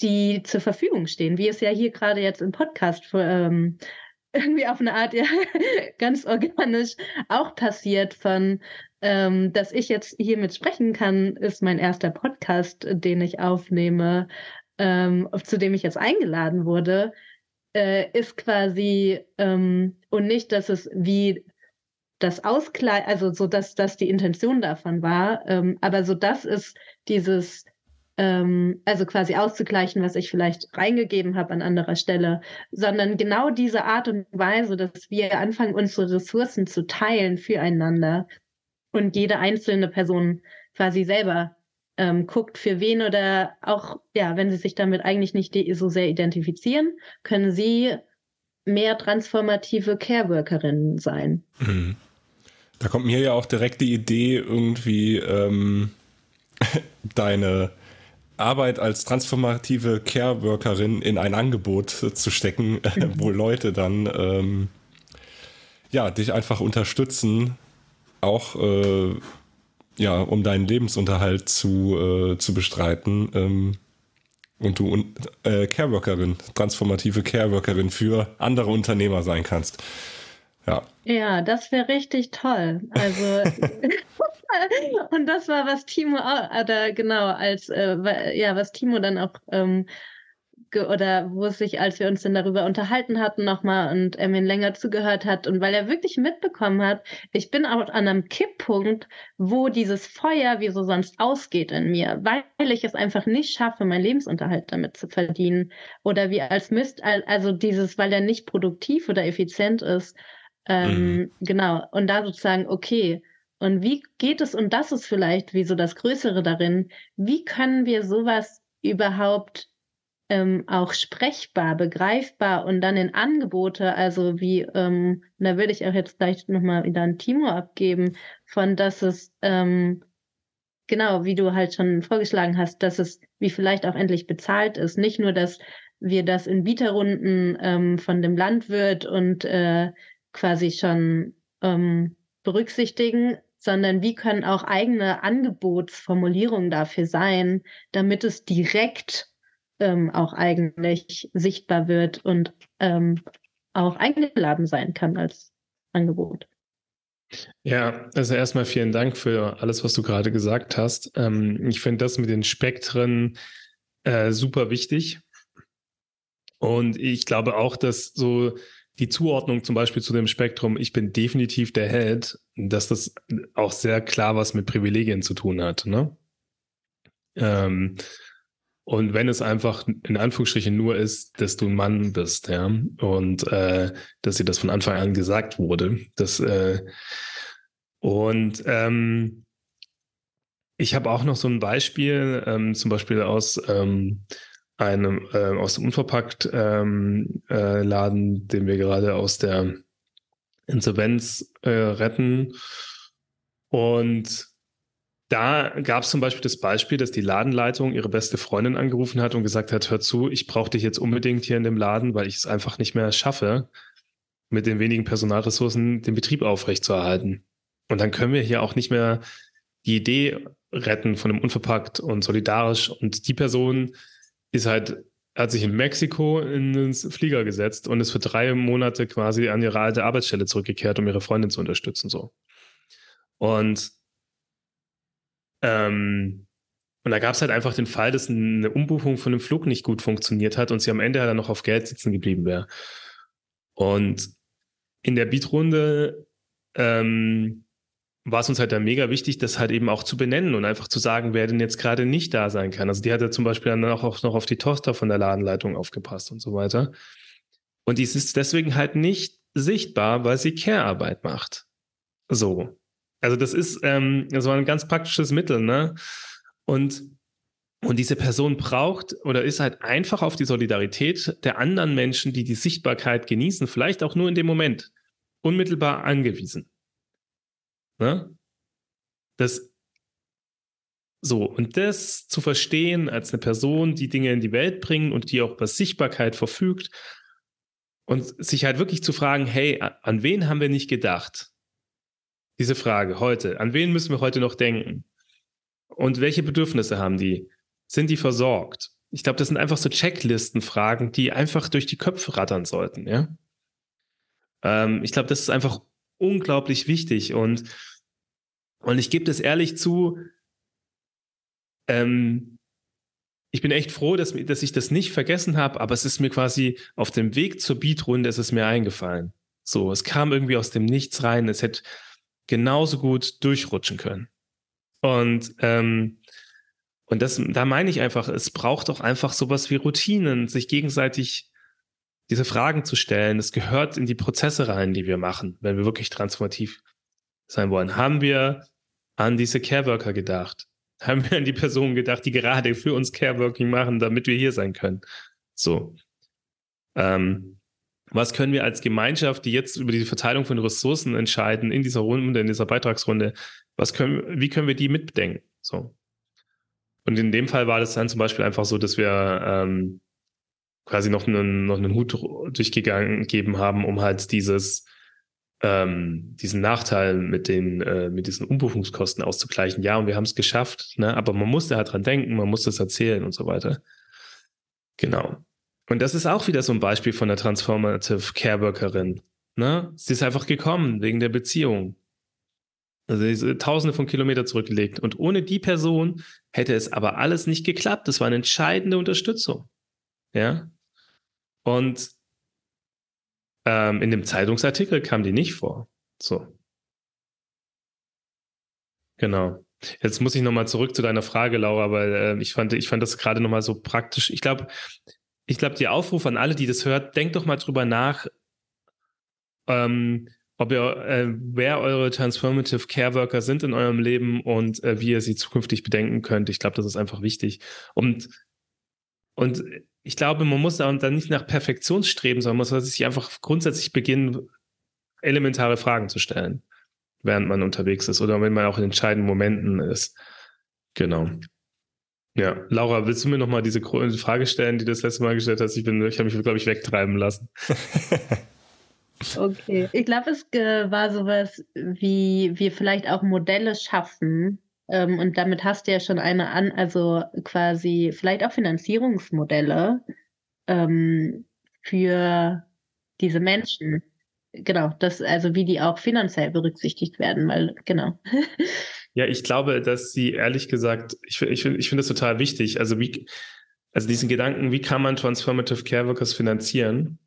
die zur Verfügung stehen, wie es ja hier gerade jetzt im Podcast ähm, irgendwie auf eine Art ja <laughs> ganz organisch auch passiert von ähm, dass ich jetzt hier mit sprechen kann, ist mein erster Podcast, den ich aufnehme ähm, zu dem ich jetzt eingeladen wurde, äh, ist quasi ähm, und nicht, dass es wie das Ausgleich, also so dass das die Intention davon war, ähm, aber so das ist dieses ähm, also quasi auszugleichen, was ich vielleicht reingegeben habe an anderer Stelle, sondern genau diese Art und Weise, dass wir anfangen, unsere Ressourcen zu teilen füreinander und jede einzelne Person quasi selber ähm, guckt, für wen oder auch, ja, wenn sie sich damit eigentlich nicht so sehr identifizieren, können sie mehr transformative Care-Workerinnen sein. Mhm. Da kommt mir ja auch direkt die Idee, irgendwie ähm, <laughs> deine Arbeit als transformative Care-Workerin in ein Angebot zu stecken, <laughs> mhm. wo Leute dann ähm, ja, dich einfach unterstützen, auch äh, ja, um deinen Lebensunterhalt zu, äh, zu bestreiten. Ähm, und du äh, Careworkerin, transformative Careworkerin für andere Unternehmer sein kannst. Ja. Ja, das wäre richtig toll. Also <laughs> <laughs> und das war was Timo auch, oder genau als äh, ja was Timo dann auch ähm, oder wo es sich, als wir uns dann darüber unterhalten hatten nochmal und er mir länger zugehört hat und weil er wirklich mitbekommen hat, ich bin auch an einem Kipppunkt, wo dieses Feuer wie so sonst ausgeht in mir, weil ich es einfach nicht schaffe, meinen Lebensunterhalt damit zu verdienen oder wie als Mist, also dieses, weil er nicht produktiv oder effizient ist. Ähm, mhm. Genau. Und da sozusagen, okay, und wie geht es, und das ist vielleicht wie so das Größere darin, wie können wir sowas überhaupt ähm, auch sprechbar, begreifbar und dann in Angebote, also wie, ähm, da würde ich auch jetzt gleich nochmal wieder ein Timo abgeben, von dass es, ähm, genau, wie du halt schon vorgeschlagen hast, dass es wie vielleicht auch endlich bezahlt ist. Nicht nur, dass wir das in Bieterrunden ähm, von dem Landwirt und äh, quasi schon ähm, berücksichtigen, sondern wie können auch eigene Angebotsformulierungen dafür sein, damit es direkt ähm, auch eigentlich sichtbar wird und ähm, auch eingeladen sein kann als Angebot. Ja, also erstmal vielen Dank für alles, was du gerade gesagt hast. Ähm, ich finde das mit den Spektren äh, super wichtig. Und ich glaube auch, dass so die Zuordnung zum Beispiel zu dem Spektrum, ich bin definitiv der Held, dass das auch sehr klar was mit Privilegien zu tun hat. Ne? Ähm, und wenn es einfach in Anführungsstrichen nur ist, dass du ein Mann bist, ja, und äh, dass dir das von Anfang an gesagt wurde, dass äh, und ähm, ich habe auch noch so ein Beispiel, ähm, zum Beispiel aus ähm, einem äh, aus dem Unverpackt-Laden, ähm, äh, den wir gerade aus der Insolvenz äh, retten. Und da gab es zum Beispiel das Beispiel, dass die Ladenleitung ihre beste Freundin angerufen hat und gesagt hat, hör zu, ich brauche dich jetzt unbedingt hier in dem Laden, weil ich es einfach nicht mehr schaffe, mit den wenigen Personalressourcen den Betrieb aufrechtzuerhalten. Und dann können wir hier auch nicht mehr die Idee retten von dem Unverpackt und solidarisch. Und die Person ist halt, hat sich in Mexiko in den Flieger gesetzt und ist für drei Monate quasi an ihre alte Arbeitsstelle zurückgekehrt, um ihre Freundin zu unterstützen. So. Und ähm, Und da gab es halt einfach den Fall, dass eine Umbuchung von einem Flug nicht gut funktioniert hat und sie am Ende halt dann noch auf Geld sitzen geblieben wäre. Und in der Beat-Runde ähm, war es uns halt dann mega wichtig, das halt eben auch zu benennen und einfach zu sagen, wer denn jetzt gerade nicht da sein kann. Also die hat ja zum Beispiel dann auch, noch auf die Tochter von der Ladenleitung aufgepasst und so weiter. Und die ist deswegen halt nicht sichtbar, weil sie Care-Arbeit macht. So. Also das ist, ähm, das war ein ganz praktisches Mittel, ne? Und, und diese Person braucht oder ist halt einfach auf die Solidarität der anderen Menschen, die die Sichtbarkeit genießen, vielleicht auch nur in dem Moment, unmittelbar angewiesen. Ne? Das so, und das zu verstehen als eine Person, die Dinge in die Welt bringt und die auch über Sichtbarkeit verfügt und sich halt wirklich zu fragen, hey, an wen haben wir nicht gedacht? Diese Frage heute, an wen müssen wir heute noch denken? Und welche Bedürfnisse haben die? Sind die versorgt? Ich glaube, das sind einfach so Checklistenfragen, die einfach durch die Köpfe rattern sollten, ja. Ähm, ich glaube, das ist einfach unglaublich wichtig und, und ich gebe das ehrlich zu, ähm, ich bin echt froh, dass, dass ich das nicht vergessen habe, aber es ist mir quasi auf dem Weg zur Beatrunde ist es mir eingefallen. So, es kam irgendwie aus dem Nichts rein, es hätte genauso gut durchrutschen können. Und, ähm, und das, da meine ich einfach, es braucht doch einfach sowas wie Routinen, sich gegenseitig diese Fragen zu stellen. Es gehört in die Prozesse rein, die wir machen, wenn wir wirklich transformativ sein wollen. Haben wir an diese Careworker gedacht? Haben wir an die Personen gedacht, die gerade für uns Careworking machen, damit wir hier sein können? So. Ähm, was können wir als Gemeinschaft, die jetzt über die Verteilung von Ressourcen entscheiden, in dieser Runde, in dieser Beitragsrunde, was können, wie können wir die mitbedenken? So. Und in dem Fall war das dann zum Beispiel einfach so, dass wir ähm, quasi noch einen, noch einen Hut durchgegangen gegeben haben, um halt dieses, ähm, diesen Nachteil mit den, äh, mit diesen Umbuchungskosten auszugleichen. Ja, und wir haben es geschafft, ne? aber man musste halt dran denken, man musste es erzählen und so weiter. Genau. Und das ist auch wieder so ein Beispiel von der Transformative Care Workerin. Ne? Sie ist einfach gekommen wegen der Beziehung. Also diese tausende von Kilometern zurückgelegt. Und ohne die Person hätte es aber alles nicht geklappt. Das war eine entscheidende Unterstützung. Ja. Und ähm, in dem Zeitungsartikel kam die nicht vor. So. Genau. Jetzt muss ich nochmal zurück zu deiner Frage, Laura, weil äh, ich fand, ich fand das gerade nochmal so praktisch. Ich glaube, ich glaube, der Aufruf an alle, die das hört, denkt doch mal drüber nach, ähm, ob ihr, äh, wer eure Transformative Care Worker sind in eurem Leben und äh, wie ihr sie zukünftig bedenken könnt. Ich glaube, das ist einfach wichtig. Und, und ich glaube, man muss dann nicht nach Perfektion streben, sondern man soll sich einfach grundsätzlich beginnen, elementare Fragen zu stellen, während man unterwegs ist oder wenn man auch in entscheidenden Momenten ist. Genau. Ja, Laura, willst du mir nochmal diese Frage stellen, die du das letzte Mal gestellt hast? Ich, ich habe mich, glaube ich, wegtreiben lassen. <laughs> Okay. Ich glaube, es war sowas wie wir vielleicht auch Modelle schaffen. Ähm, und damit hast du ja schon eine an, also quasi vielleicht auch Finanzierungsmodelle ähm, für diese Menschen. Genau, das, also wie die auch finanziell berücksichtigt werden, weil, genau. <laughs> Ja, ich glaube, dass sie ehrlich gesagt, ich, ich, ich finde das total wichtig. Also wie, also diesen Gedanken, wie kann man Transformative Care Workers finanzieren?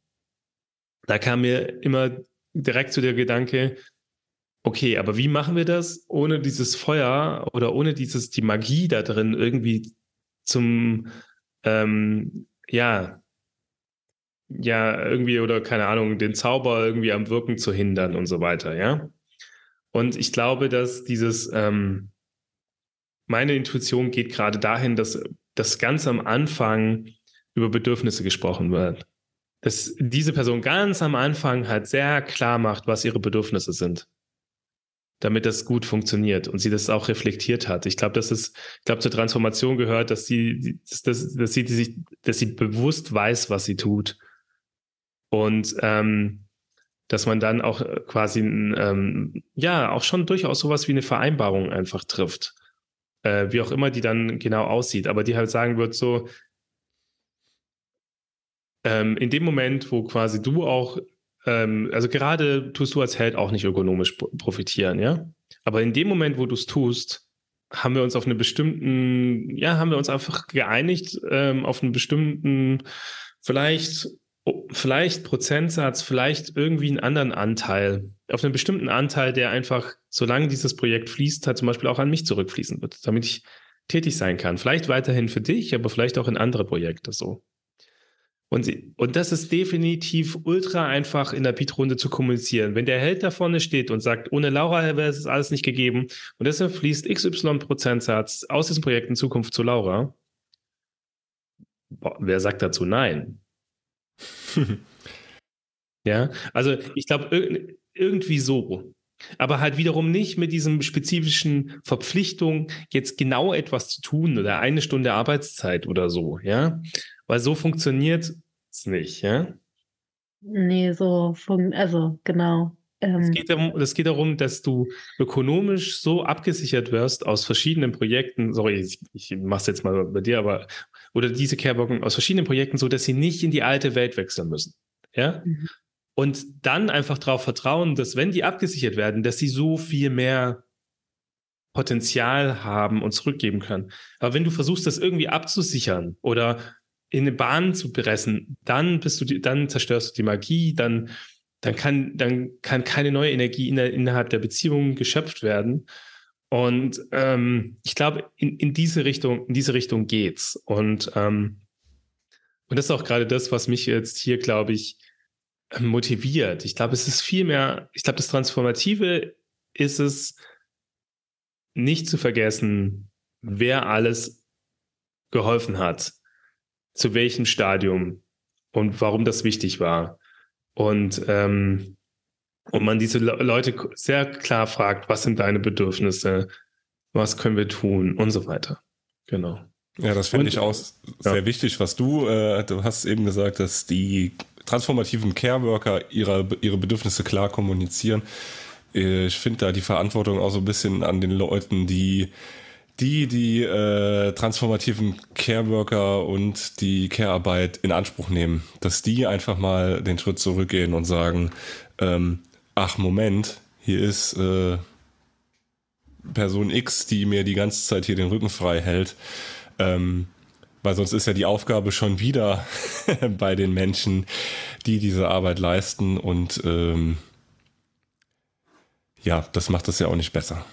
da kam mir immer direkt zu der Gedanke, okay, aber wie machen wir das, ohne dieses Feuer oder ohne dieses, die Magie da drin irgendwie zum, ähm, ja, ja, irgendwie oder keine Ahnung, den Zauber irgendwie am Wirken zu hindern und so weiter, ja. Und ich glaube, dass dieses, ähm, meine Intuition geht gerade dahin, dass das ganz am Anfang über Bedürfnisse gesprochen wird dass diese Person ganz am Anfang halt sehr klar macht, was ihre Bedürfnisse sind, damit das gut funktioniert und sie das auch reflektiert hat. Ich glaube, dass es, ich glaube, zur Transformation gehört, dass sie, dass, dass, dass sie sich, dass sie bewusst weiß, was sie tut. Und ähm, dass man dann auch quasi ähm, ja auch schon durchaus sowas wie eine Vereinbarung einfach trifft, äh, wie auch immer die dann genau aussieht, aber die halt sagen wird so ähm, in dem Moment, wo quasi du auch, ähm, also gerade tust du als Held auch nicht ökonomisch profitieren, ja. Aber in dem Moment, wo du es tust, haben wir uns auf eine bestimmten, ja, haben wir uns einfach geeinigt ähm, auf einen bestimmten, vielleicht, vielleicht Prozentsatz, vielleicht irgendwie einen anderen Anteil, auf einen bestimmten Anteil, der einfach, solange dieses Projekt fließt, halt zum Beispiel auch an mich zurückfließen wird, damit ich tätig sein kann. Vielleicht weiterhin für dich, aber vielleicht auch in andere Projekte so. Und, sie, und das ist definitiv ultra einfach in der Beat-Runde zu kommunizieren. Wenn der Held da vorne steht und sagt, ohne Laura wäre es alles nicht gegeben und deshalb fließt XY-Prozentsatz aus diesem Projekt in Zukunft zu Laura, boah, wer sagt dazu nein? <laughs> ja, also ich glaube, irgendwie so. Aber halt wiederum nicht mit diesem spezifischen Verpflichtung, jetzt genau etwas zu tun oder eine Stunde Arbeitszeit oder so, ja. Weil so funktioniert es nicht, ja? Nee, so, also genau. Ähm, es, geht darum, es geht darum, dass du ökonomisch so abgesichert wirst aus verschiedenen Projekten. Sorry, ich, ich mache es jetzt mal bei dir, aber oder diese Careblocken aus verschiedenen Projekten, so dass sie nicht in die alte Welt wechseln müssen. Ja. Mhm. Und dann einfach darauf vertrauen, dass wenn die abgesichert werden, dass sie so viel mehr Potenzial haben und zurückgeben können. Aber wenn du versuchst, das irgendwie abzusichern oder in eine Bahn zu pressen, dann bist du, die, dann zerstörst du die Magie, dann, dann kann, dann kann keine neue Energie in der, innerhalb der Beziehung geschöpft werden. Und ähm, ich glaube, in, in diese Richtung, in diese Richtung geht's. Und, ähm, und das ist auch gerade das, was mich jetzt hier, glaube ich, motiviert. Ich glaube, es ist viel mehr, ich glaube, das Transformative ist es, nicht zu vergessen, wer alles geholfen hat zu welchem Stadium und warum das wichtig war. Und, ähm, und man diese Le Leute sehr klar fragt, was sind deine Bedürfnisse, was können wir tun und so weiter. Genau. Ja, das finde ich auch sehr ja. wichtig, was du, äh, du hast eben gesagt, dass die transformativen Care-Worker ihre, ihre Bedürfnisse klar kommunizieren. Ich finde da die Verantwortung auch so ein bisschen an den Leuten, die die die äh, transformativen Care-Worker und die Care-Arbeit in Anspruch nehmen, dass die einfach mal den Schritt zurückgehen und sagen, ähm, ach Moment, hier ist äh, Person X, die mir die ganze Zeit hier den Rücken frei hält, ähm, weil sonst ist ja die Aufgabe schon wieder <laughs> bei den Menschen, die diese Arbeit leisten und ähm, ja, das macht es ja auch nicht besser.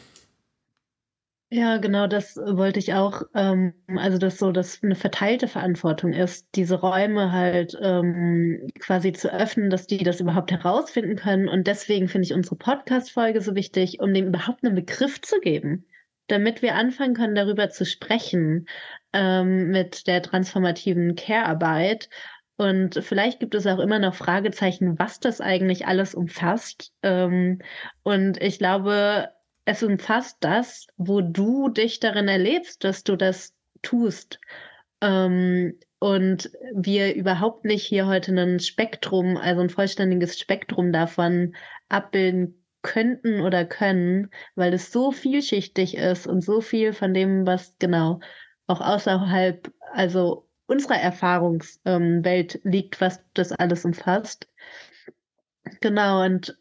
Ja, genau, das wollte ich auch. Ähm, also, dass so, dass eine verteilte Verantwortung ist, diese Räume halt ähm, quasi zu öffnen, dass die das überhaupt herausfinden können. Und deswegen finde ich unsere Podcast-Folge so wichtig, um dem überhaupt einen Begriff zu geben, damit wir anfangen können, darüber zu sprechen ähm, mit der transformativen Care-Arbeit. Und vielleicht gibt es auch immer noch Fragezeichen, was das eigentlich alles umfasst. Und ich glaube, es umfasst das, wo du dich darin erlebst, dass du das tust. Ähm, und wir überhaupt nicht hier heute ein Spektrum, also ein vollständiges Spektrum davon abbilden könnten oder können, weil es so vielschichtig ist und so viel von dem, was genau auch außerhalb, also unserer Erfahrungswelt ähm, liegt, was das alles umfasst. Genau, und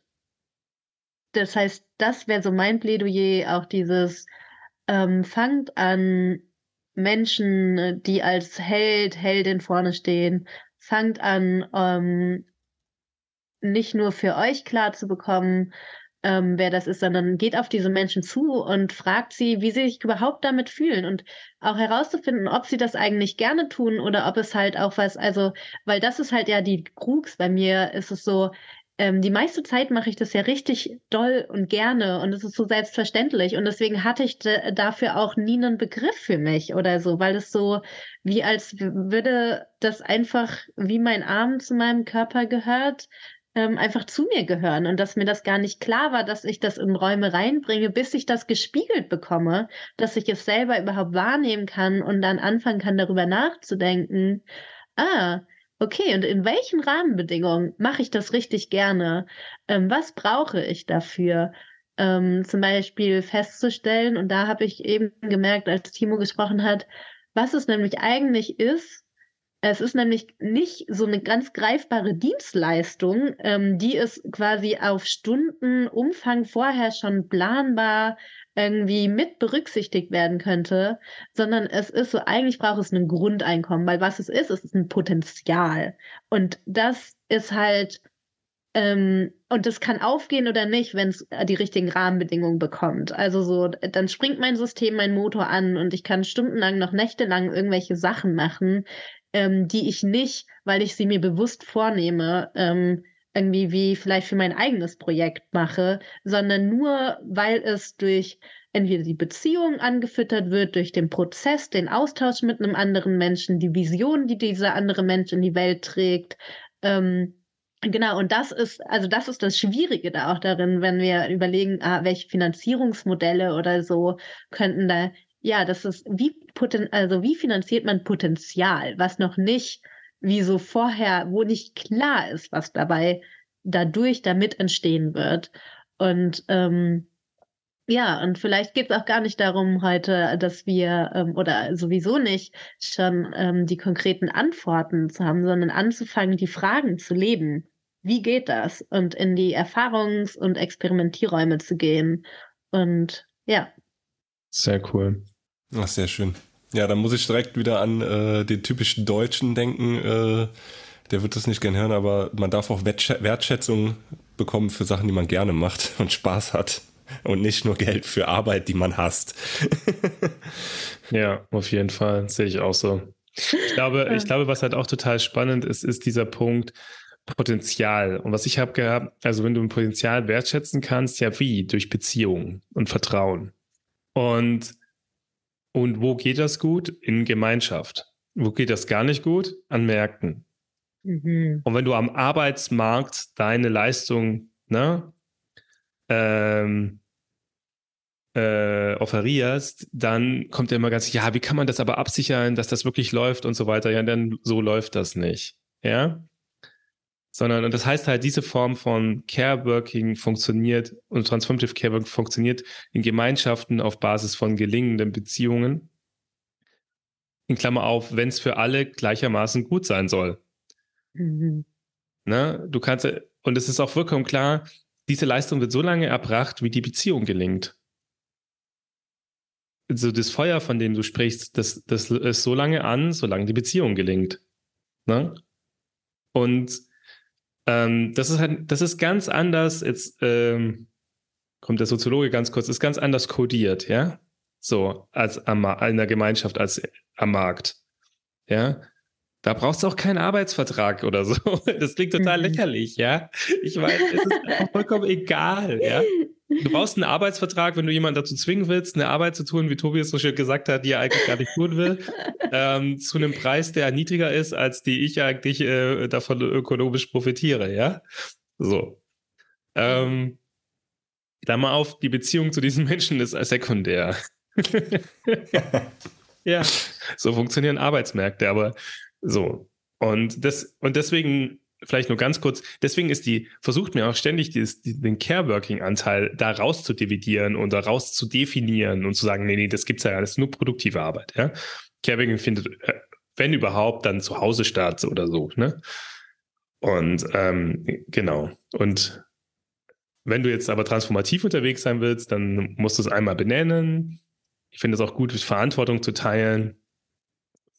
das heißt, das wäre so mein Plädoyer, auch dieses ähm, fangt an, Menschen, die als Held, Heldin vorne stehen, fangt an, ähm, nicht nur für euch klar zu bekommen, ähm, wer das ist, sondern geht auf diese Menschen zu und fragt sie, wie sie sich überhaupt damit fühlen und auch herauszufinden, ob sie das eigentlich gerne tun oder ob es halt auch was, also, weil das ist halt ja die Krux. Bei mir ist es so, ähm, die meiste Zeit mache ich das ja richtig doll und gerne und es ist so selbstverständlich und deswegen hatte ich dafür auch nie einen Begriff für mich oder so, weil es so wie als würde das einfach wie mein Arm zu meinem Körper gehört, ähm, einfach zu mir gehören und dass mir das gar nicht klar war, dass ich das in Räume reinbringe, bis ich das gespiegelt bekomme, dass ich es selber überhaupt wahrnehmen kann und dann anfangen kann, darüber nachzudenken. Ah, Okay, und in welchen Rahmenbedingungen mache ich das richtig gerne? Ähm, was brauche ich dafür? Ähm, zum Beispiel festzustellen, und da habe ich eben gemerkt, als Timo gesprochen hat, was es nämlich eigentlich ist, Es ist nämlich nicht so eine ganz greifbare Dienstleistung, ähm, die ist quasi auf Stundenumfang vorher schon planbar irgendwie mit berücksichtigt werden könnte, sondern es ist so, eigentlich braucht es ein Grundeinkommen, weil was es ist, es ist ein Potenzial. Und das ist halt, ähm, und das kann aufgehen oder nicht, wenn es die richtigen Rahmenbedingungen bekommt. Also so, dann springt mein System, mein Motor an und ich kann stundenlang, noch nächtelang irgendwelche Sachen machen, ähm, die ich nicht, weil ich sie mir bewusst vornehme, ähm, irgendwie wie vielleicht für mein eigenes Projekt mache, sondern nur, weil es durch entweder die Beziehung angefüttert wird, durch den Prozess, den Austausch mit einem anderen Menschen, die Vision, die dieser andere Mensch in die Welt trägt. Ähm, genau, und das ist, also das ist das Schwierige da auch darin, wenn wir überlegen, ah, welche Finanzierungsmodelle oder so könnten da, ja, das ist, wie, also wie finanziert man Potenzial, was noch nicht wie so vorher, wo nicht klar ist, was dabei dadurch damit entstehen wird. Und ähm, ja, und vielleicht geht es auch gar nicht darum heute, dass wir ähm, oder sowieso nicht schon ähm, die konkreten Antworten zu haben, sondern anzufangen, die Fragen zu leben. Wie geht das? Und in die Erfahrungs- und Experimentierräume zu gehen. Und ja. Sehr cool. Ach, sehr schön. Ja, dann muss ich direkt wieder an äh, den typischen Deutschen denken. Äh, der wird das nicht gern hören, aber man darf auch Wertschätzung bekommen für Sachen, die man gerne macht und Spaß hat. Und nicht nur Geld für Arbeit, die man hasst. <laughs> ja, auf jeden Fall. Sehe ich auch so. Ich glaube, ich glaube, was halt auch total spannend ist, ist dieser Punkt Potenzial. Und was ich habe gehabt, also wenn du ein Potenzial wertschätzen kannst, ja wie? Durch Beziehungen und Vertrauen. Und und wo geht das gut? In Gemeinschaft. Wo geht das gar nicht gut? An Märkten. Mhm. Und wenn du am Arbeitsmarkt deine Leistung ne, ähm, äh, offerierst, dann kommt ja immer ganz, ja, wie kann man das aber absichern, dass das wirklich läuft und so weiter. Ja, denn so läuft das nicht. Ja sondern und das heißt halt, diese Form von Care Working funktioniert und Transformative Care Working funktioniert in Gemeinschaften auf Basis von gelingenden Beziehungen. In Klammer auf, wenn es für alle gleichermaßen gut sein soll. Mhm. Ne? Du kannst, und es ist auch vollkommen klar, diese Leistung wird so lange erbracht, wie die Beziehung gelingt. Also das Feuer, von dem du sprichst, das, das ist so lange an, solange die Beziehung gelingt. Ne? Und ähm, das ist halt, das ist ganz anders. Jetzt ähm, kommt der Soziologe ganz kurz, ist ganz anders kodiert, ja. So, als am, in der Gemeinschaft, als am Markt. Ja. Da brauchst du auch keinen Arbeitsvertrag oder so. <laughs> Das klingt total mhm. lächerlich, ja. Ich weiß, es ist vollkommen egal, ja. Du brauchst einen Arbeitsvertrag, wenn du jemanden dazu zwingen willst, eine Arbeit zu tun, wie Tobias so schön gesagt hat, die er eigentlich gar nicht tun will, <laughs> ähm, zu einem Preis, der niedriger ist, als die ich eigentlich äh, davon ökonomisch profitiere, ja? So. Ähm, da mal auf, die Beziehung zu diesen Menschen ist sekundär. <laughs> ja, so funktionieren Arbeitsmärkte, aber so. Und, das, und deswegen vielleicht nur ganz kurz, deswegen ist die, versucht mir auch ständig dieses, den Care-Working-Anteil da raus zu dividieren und da raus zu definieren und zu sagen, nee, nee, das gibt's ja ist nur produktive Arbeit, ja. Care-Working findet, äh, wenn überhaupt, dann zu Hause statt oder so, ne? Und ähm, genau. Und wenn du jetzt aber transformativ unterwegs sein willst, dann musst du es einmal benennen. Ich finde es auch gut, Verantwortung zu teilen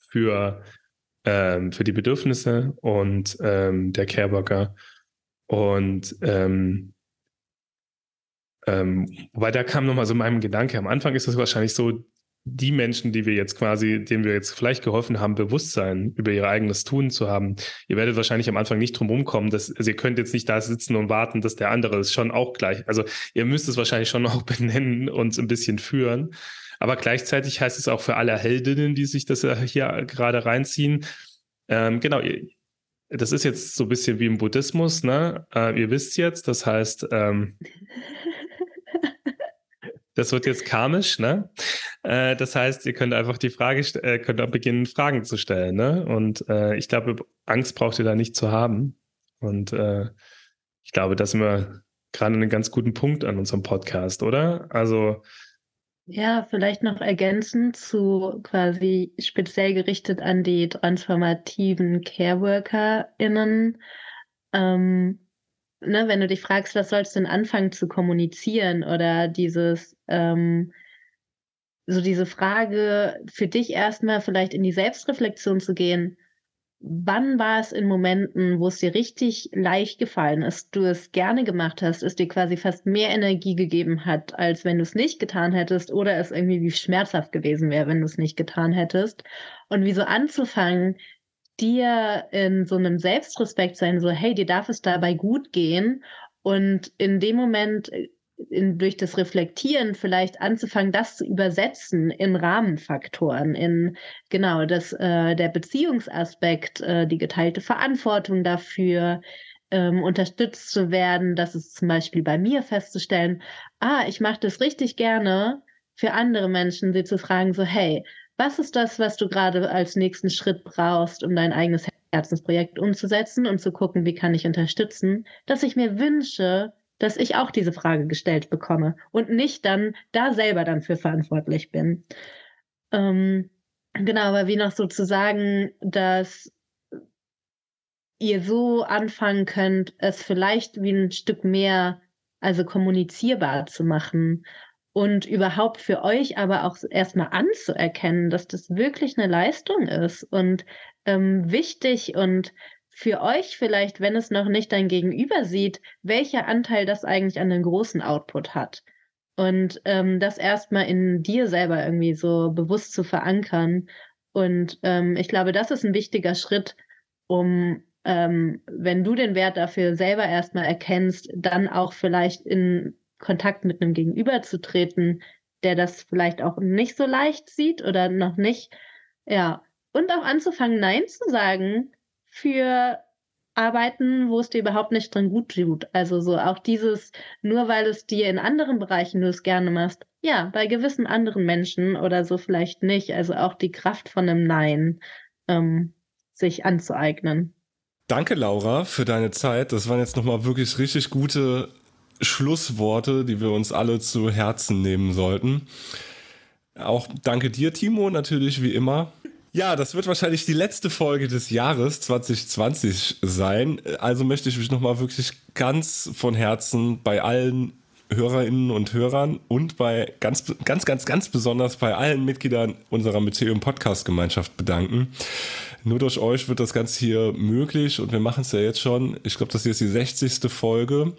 für ähm, für die Bedürfnisse und ähm, der Careworker. Und ähm, ähm, wobei da kam nochmal so mein Gedanke, am Anfang ist es wahrscheinlich so, die Menschen, die wir jetzt quasi, denen wir jetzt vielleicht geholfen haben, Bewusstsein über ihr eigenes Tun zu haben, ihr werdet wahrscheinlich am Anfang nicht drum rumkommen, dass also ihr könnt jetzt nicht da sitzen und warten, dass der andere es schon auch gleich, also ihr müsst es wahrscheinlich schon auch <laughs> benennen und ein bisschen führen. Aber gleichzeitig heißt es auch für alle Heldinnen, die sich das hier gerade reinziehen, ähm, genau, das ist jetzt so ein bisschen wie im Buddhismus, ne? Äh, ihr wisst jetzt, das heißt, ähm, <laughs> das wird jetzt karmisch, ne? Äh, das heißt, ihr könnt einfach die Frage, äh, könnt auch beginnen, Fragen zu stellen, ne? Und äh, ich glaube, Angst braucht ihr da nicht zu haben. Und äh, ich glaube, da sind wir gerade einen ganz guten Punkt an unserem Podcast, oder? Also Ja, vielleicht noch ergänzend zu quasi speziell gerichtet an die transformativen Care-WorkerInnen. Ähm, ne, wenn du dich fragst, was sollst du denn anfangen zu kommunizieren oder dieses, ähm, so diese Frage für dich erstmal vielleicht in die Selbstreflexion zu gehen, wann war es in Momenten, wo es dir richtig leicht gefallen ist, du es gerne gemacht hast, es dir quasi fast mehr Energie gegeben hat, als wenn du es nicht getan hättest oder es irgendwie wie schmerzhaft gewesen wäre, wenn du es nicht getan hättest. Und wie so anzufangen, dir in so einem Selbstrespekt sein, so, hey, dir darf es dabei gut gehen. Und in dem Moment in, durch das Reflektieren vielleicht anzufangen, das zu übersetzen in Rahmenfaktoren, in genau das äh, der Beziehungsaspekt, äh, die geteilte Verantwortung dafür, ähm, unterstützt zu werden, dass es zum Beispiel bei mir festzustellen, ah, ich mache das richtig gerne für andere Menschen, sie zu fragen, so, hey, was ist das, was du gerade als nächsten Schritt brauchst, um dein eigenes Herzensprojekt umzusetzen und zu gucken, wie kann ich unterstützen, dass ich mir wünsche, dass ich auch diese Frage gestellt bekomme und nicht dann da selber dann für verantwortlich bin. Ähm, genau, aber wie noch so zu sagen, dass ihr so anfangen könnt, es vielleicht wie ein Stück mehr, also kommunizierbar zu machen und überhaupt für euch aber auch erstmal anzuerkennen, dass das wirklich eine Leistung ist und ähm, wichtig und für euch vielleicht, wenn es noch nicht dein Gegenüber sieht, welcher Anteil das eigentlich an den großen Output hat. Und ähm, das erstmal in dir selber irgendwie so bewusst zu verankern. Und ähm, ich glaube, das ist ein wichtiger Schritt, um, ähm, wenn du den Wert dafür selber erstmal erkennst, dann auch vielleicht in Kontakt mit einem Gegenüber zu treten, der das vielleicht auch nicht so leicht sieht oder noch nicht. Ja. Und auch anzufangen, Nein zu sagen, für Arbeiten, wo es dir überhaupt nicht drin gut tut. Also so auch dieses, nur weil es dir in anderen Bereichen du es gerne machst, ja, bei gewissen anderen Menschen oder so vielleicht nicht. Also auch die Kraft von einem Nein ähm, sich anzueignen. Danke, Laura, für deine Zeit. Das waren jetzt nochmal wirklich richtig gute Schlussworte, die wir uns alle zu Herzen nehmen sollten. Auch danke dir, Timo, natürlich wie immer. Ja, das wird wahrscheinlich die letzte Folge des Jahres 2020 sein. Also möchte ich mich nochmal wirklich ganz von Herzen bei allen Hörerinnen und Hörern und bei ganz, ganz, ganz, ganz besonders bei allen Mitgliedern unserer Museum Podcast Gemeinschaft bedanken. Nur durch euch wird das Ganze hier möglich und wir machen es ja jetzt schon. Ich glaube, das hier ist die 60. Folge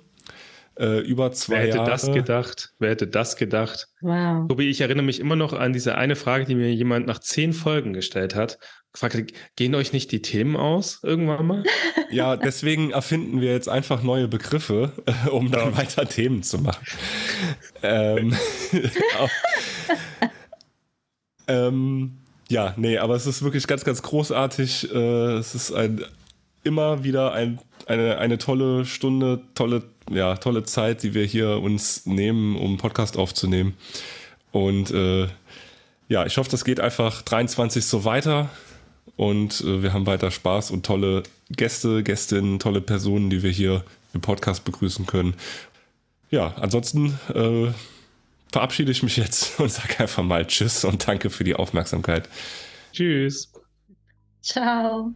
äh, über zwei Jahre. Wer hätte Jahre. das gedacht? Wer hätte das gedacht? Wow. Tobi, ich erinnere mich immer noch an diese eine Frage, die mir jemand nach zehn Folgen gestellt hat. Gefragt gehen euch nicht die Themen aus irgendwann mal? <laughs> Ja, deswegen erfinden wir jetzt einfach neue Begriffe, äh, um dann weiter Themen zu machen. ähm, <laughs> ähm, ja, nee, aber es ist wirklich ganz, ganz großartig. Äh, es ist ein immer wieder ein, eine, eine tolle Stunde, tolle ja, tolle Zeit, die wir hier uns nehmen, um einen Podcast aufzunehmen. Und äh, ja, ich hoffe, das geht einfach 23 so weiter. Und äh, wir haben weiter Spaß und tolle Gäste, Gästinnen, tolle Personen, die wir hier im Podcast begrüßen können. Ja, ansonsten äh, verabschiede ich mich jetzt <laughs> und sage einfach mal Tschüss und danke für die Aufmerksamkeit. Tschüss. Ciao.